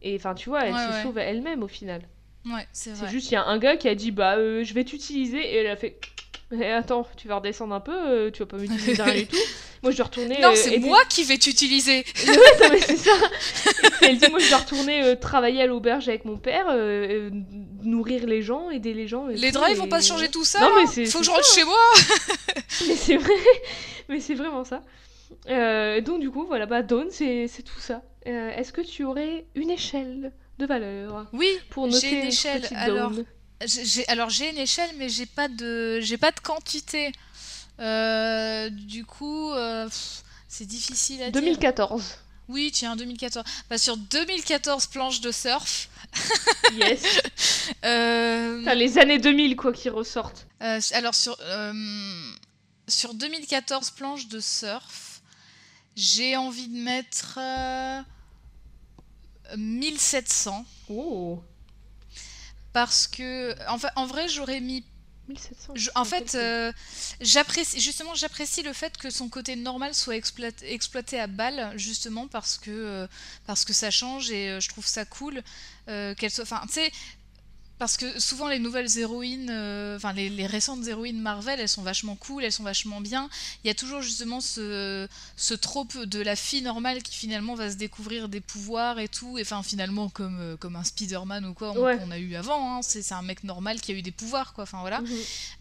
Et enfin, tu vois, elle se sauve elle-même au final. Ouais, c'est vrai. C'est juste, il y a un gars qui a dit bah, euh, je vais t'utiliser, et elle a fait mais attends, tu vas redescendre un peu, euh, tu vas pas m'utiliser rien du tout. Moi, je dois retourner. Non, euh, c'est moi qui vais t'utiliser. ouais, mais c'est ça. elle dit, moi, je dois retourner travailler à l'auberge avec mon père, nourrir les gens, aider les gens. les ils vont pas changer tout ça. Non, mais c'est. Faut que je rentre chez moi. mais c'est vrai. Mais c'est vraiment ça. donc, du coup, voilà, bah, Dawn, c'est tout ça. Est-ce que tu aurais une échelle? De valeur Oui, pour noter j'ai une échelle. Alors, alors j'ai une échelle, mais j'ai pas de, j'ai pas de quantité. Euh, du coup, euh, c'est difficile à 2014. dire. Oui, tiens, 2014. Bah, sur 2014 planches de surf. yes. euh... les années 2000 quoi qui ressortent. Alors sur sur 2014 planches de surf, j'ai envie de mettre 1700. Oh parce que en, en vrai j'aurais mis en fait, euh, j'apprécie justement j'apprécie le fait que son côté normal soit exploité, exploité à balle justement parce que euh, parce que ça change et euh, je trouve ça cool qu'elle soit. Enfin, tu sais, parce que souvent les nouvelles héroïnes, euh, enfin les, les, récentes héroïnes Marvel, elles sont vachement cool, elles sont vachement bien. Il y a toujours justement ce, ce trope de la fille normale qui finalement va se découvrir des pouvoirs et tout. Et enfin finalement comme, euh, comme un Spider-Man ou quoi qu'on a eu avant. Hein. C'est un mec normal qui a eu des pouvoirs quoi. Enfin voilà. Mhm.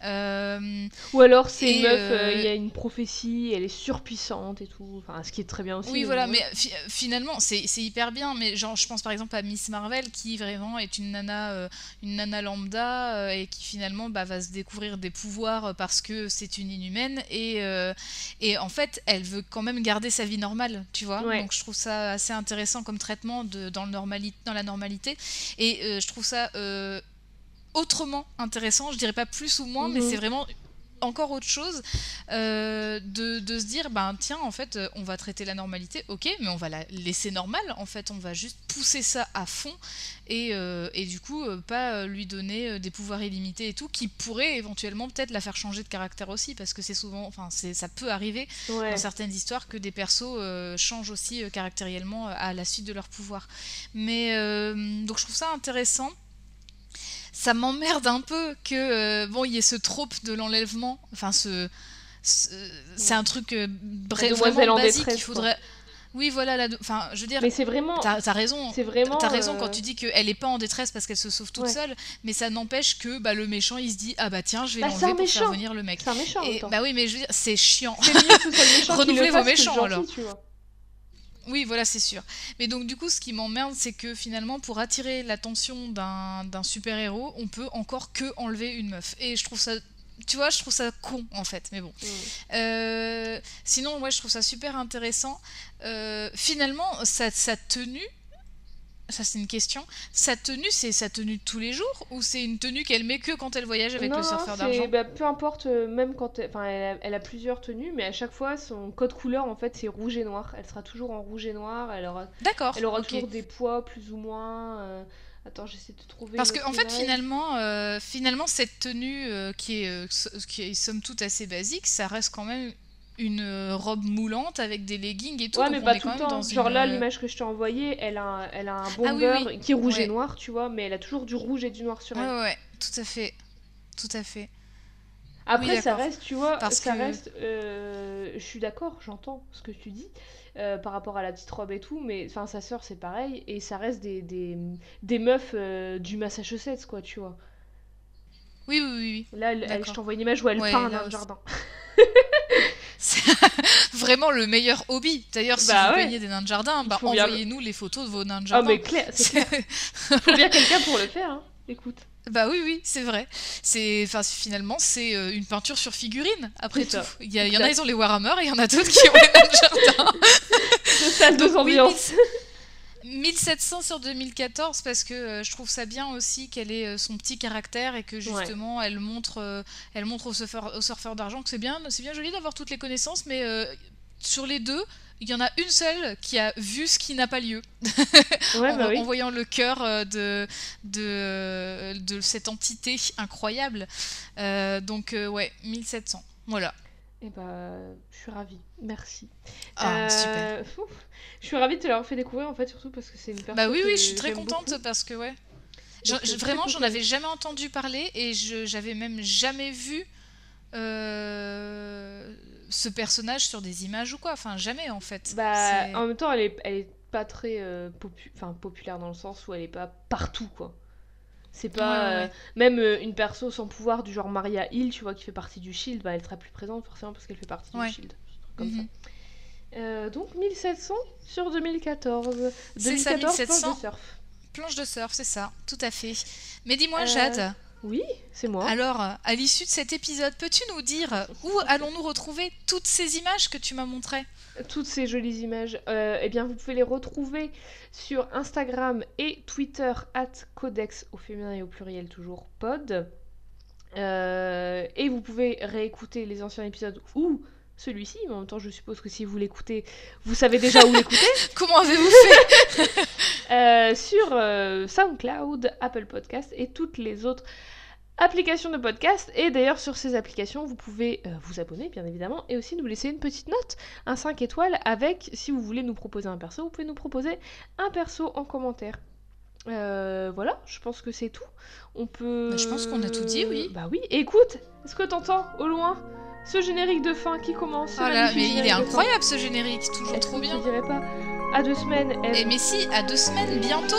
Euh, ou alors c'est une meuf, il y a une prophétie, elle est surpuissante et tout. Enfin ce qui est très bien aussi. Oui voilà, mais finalement c'est hyper bien. Mais genre je pense par exemple à Miss Marvel qui vraiment est une nana une nana lambda euh, et qui finalement bah, va se découvrir des pouvoirs parce que c'est une inhumaine et, euh, et en fait elle veut quand même garder sa vie normale, tu vois. Donc je trouve ça assez intéressant comme traitement de, dans, le normali dans la normalité et euh, je trouve ça autrement intéressant, je dirais pas plus ou moins, mais mhm. c'est vraiment encore autre chose euh, de, de, se dire ben tiens en fait on va traiter la normalité ok mais on va la laisser normale en fait on va juste pousser ça à fond et, euh, et du coup euh, pas lui donner des pouvoirs illimités et tout qui pourrait éventuellement peut-être la faire changer de caractère aussi parce que c'est souvent enfin c'est ça peut arriver dans certaines histoires que des persos changent aussi caractériellement à la suite de leur pouvoir. Mais donc je trouve ça intéressant ça m'emmerde un peu que euh, bon il y ait ce trope de l'enlèvement. Enfin ce, c'est un truc euh, vraiment basique qu'il faudrait oui voilà la... enfin je veux dire mais c'est vraiment t'as as raison. c'est vraiment t'as raison quand euh, tu dis qu'elle est pas en détresse parce qu'elle se sauve toute seule mais ça n'empêche que bah, le méchant il se dit ah bah tiens je vais bah, l'enlever pour faire venir le mec. C'est un méchant Et, bah oui mais je veux dire c'est chiant. Renouvelez vos méchants alors oui, voilà, c'est sûr. Mais donc, du coup, ce qui m'emmerde, c'est que finalement, pour attirer l'attention d'un super-héros, on peut encore que enlever une meuf. Et je trouve ça tu vois, je trouve ça con en fait, mais bon. Mm. Euh, sinon, ouais, je trouve ça super intéressant. Euh, finalement, sa, sa, tenue, ça c'est une question. Sa tenue, c'est sa tenue de tous les jours ou c'est une tenue qu'elle met que quand elle voyage avec le surfeur d'argent bah, Peu importe, euh, même quand elle, elle, elle, a, plusieurs tenues, mais à chaque fois son code couleur en fait c'est rouge et noir. Elle sera toujours en rouge et noir. Elle aura, D'accord. Elle aura toujours des poids plus ou moins. Euh, attends, j'essaie de trouver. Parce qu'en en fait, finalement, euh, finalement, cette tenue qui, est, qui est somme toute assez basique, ça reste quand même une euh, robe moulante avec des leggings et tout. Ouais, mais pas tout le temps. Genre là, euh, l'image que je t'ai envoyée, elle a un, elle a un ah qui est rouge et noir, tu vois, mais elle a toujours du rouge et du noir sur elle. Ouais, ouais, tout à fait. Tout à fait. Après, ça reste, tu vois, Parce ça reste. Euh, je suis d'accord, j'entends ce que tu dis par rapport à la petite robe et tout, mais enfin, sa sœur, c'est pareil, et ça reste des, des, des meufs du Massachusetts, quoi, tu vois. Oui, oui, oui. Là, je t'envoie une image où elle peint dans le jardin. C'est vraiment le meilleur hobby. D'ailleurs, si bah vous ouais. des nains de jardin, bah, envoyez-nous les photos de vos nains de jardin. Ah, mais clair, c'est faut bien quelqu'un pour le faire, hein. écoute. Bah oui, oui, c'est vrai. C'est, enfin, finalement, c'est euh, une peinture sur figurine. Après tout, il y, en a, ils ont les Warhammer, et il y en a d'autres qui ont les nains de jardin. Deux salles, deux ambiances. 1700 sur 2014 parce que euh, je trouve ça bien aussi qu'elle ait euh, son petit caractère et que justement elle montre, euh, elle montre au surfeur, au surfeur d'argent que c'est bien, c'est bien joli d'avoir toutes les connaissances, mais sur les deux, il y en a une seule qui a vu ce qui n'a pas lieu ouais, bah en, voyant le cœur de, de, de, cette entité incroyable. donc ouais, 1700. Voilà. Et eh bah, je suis ravie. Merci. Ah, super. Je suis ravie de te l'avoir fait découvrir en fait, surtout parce que c'est une personne. Bah oui, oui, je suis très contente parce que ouais. vraiment, j'en avais jamais entendu parler et j'avais même jamais vu euh, ce personnage sur des images ou quoi. Enfin, jamais en fait. Bah, en même temps, elle est, elle est pas très euh, populaire dans le sens où elle est pas partout quoi. C'est pas. Euh, même une perso sans pouvoir du genre Maria Hill, tu vois, qui fait partie du Shield, bah, elle sera plus présente forcément parce qu'elle fait partie du Shield. Comme ça. Mhm. Euh, donc 1700 sur 2014. C'est ça, 1700. Planche de surf. Planche de surf, c'est ça, tout à fait. Mais dis-moi, euh, Jade. Oui, c'est moi. Alors, à l'issue de cet épisode, peux-tu nous dire où allons-nous retrouver toutes ces images que tu m'as montrées? Toutes ces jolies images. Euh, eh bien, vous pouvez les retrouver sur Instagram et Twitter, at codex au féminin et au pluriel toujours pod. et vous pouvez réécouter les anciens épisodes ou celui-ci, mais en même temps, je suppose que si vous l'écoutez, vous savez déjà où l'écouter. Comment avez-vous fait? Euh, sur euh, SoundCloud, Apple Podcast et toutes les autres applications de podcast. Et d'ailleurs, sur ces applications, vous pouvez euh, vous abonner, bien évidemment, et aussi nous laisser une petite note, un 5 étoiles, avec, si vous voulez nous proposer un perso, vous pouvez nous proposer un perso en commentaire. Voilà, je pense que c'est tout. On peut. Bah, je pense qu'on a tout dit, oui. Bah oui. Écoute, est-ce que t'entends au loin ce générique de fin qui commence Ah là, mais il est incroyable ce générique, toujours trop bien. Je dirais pas. À deux semaines, Eve. Et mais si, à deux semaines, bientôt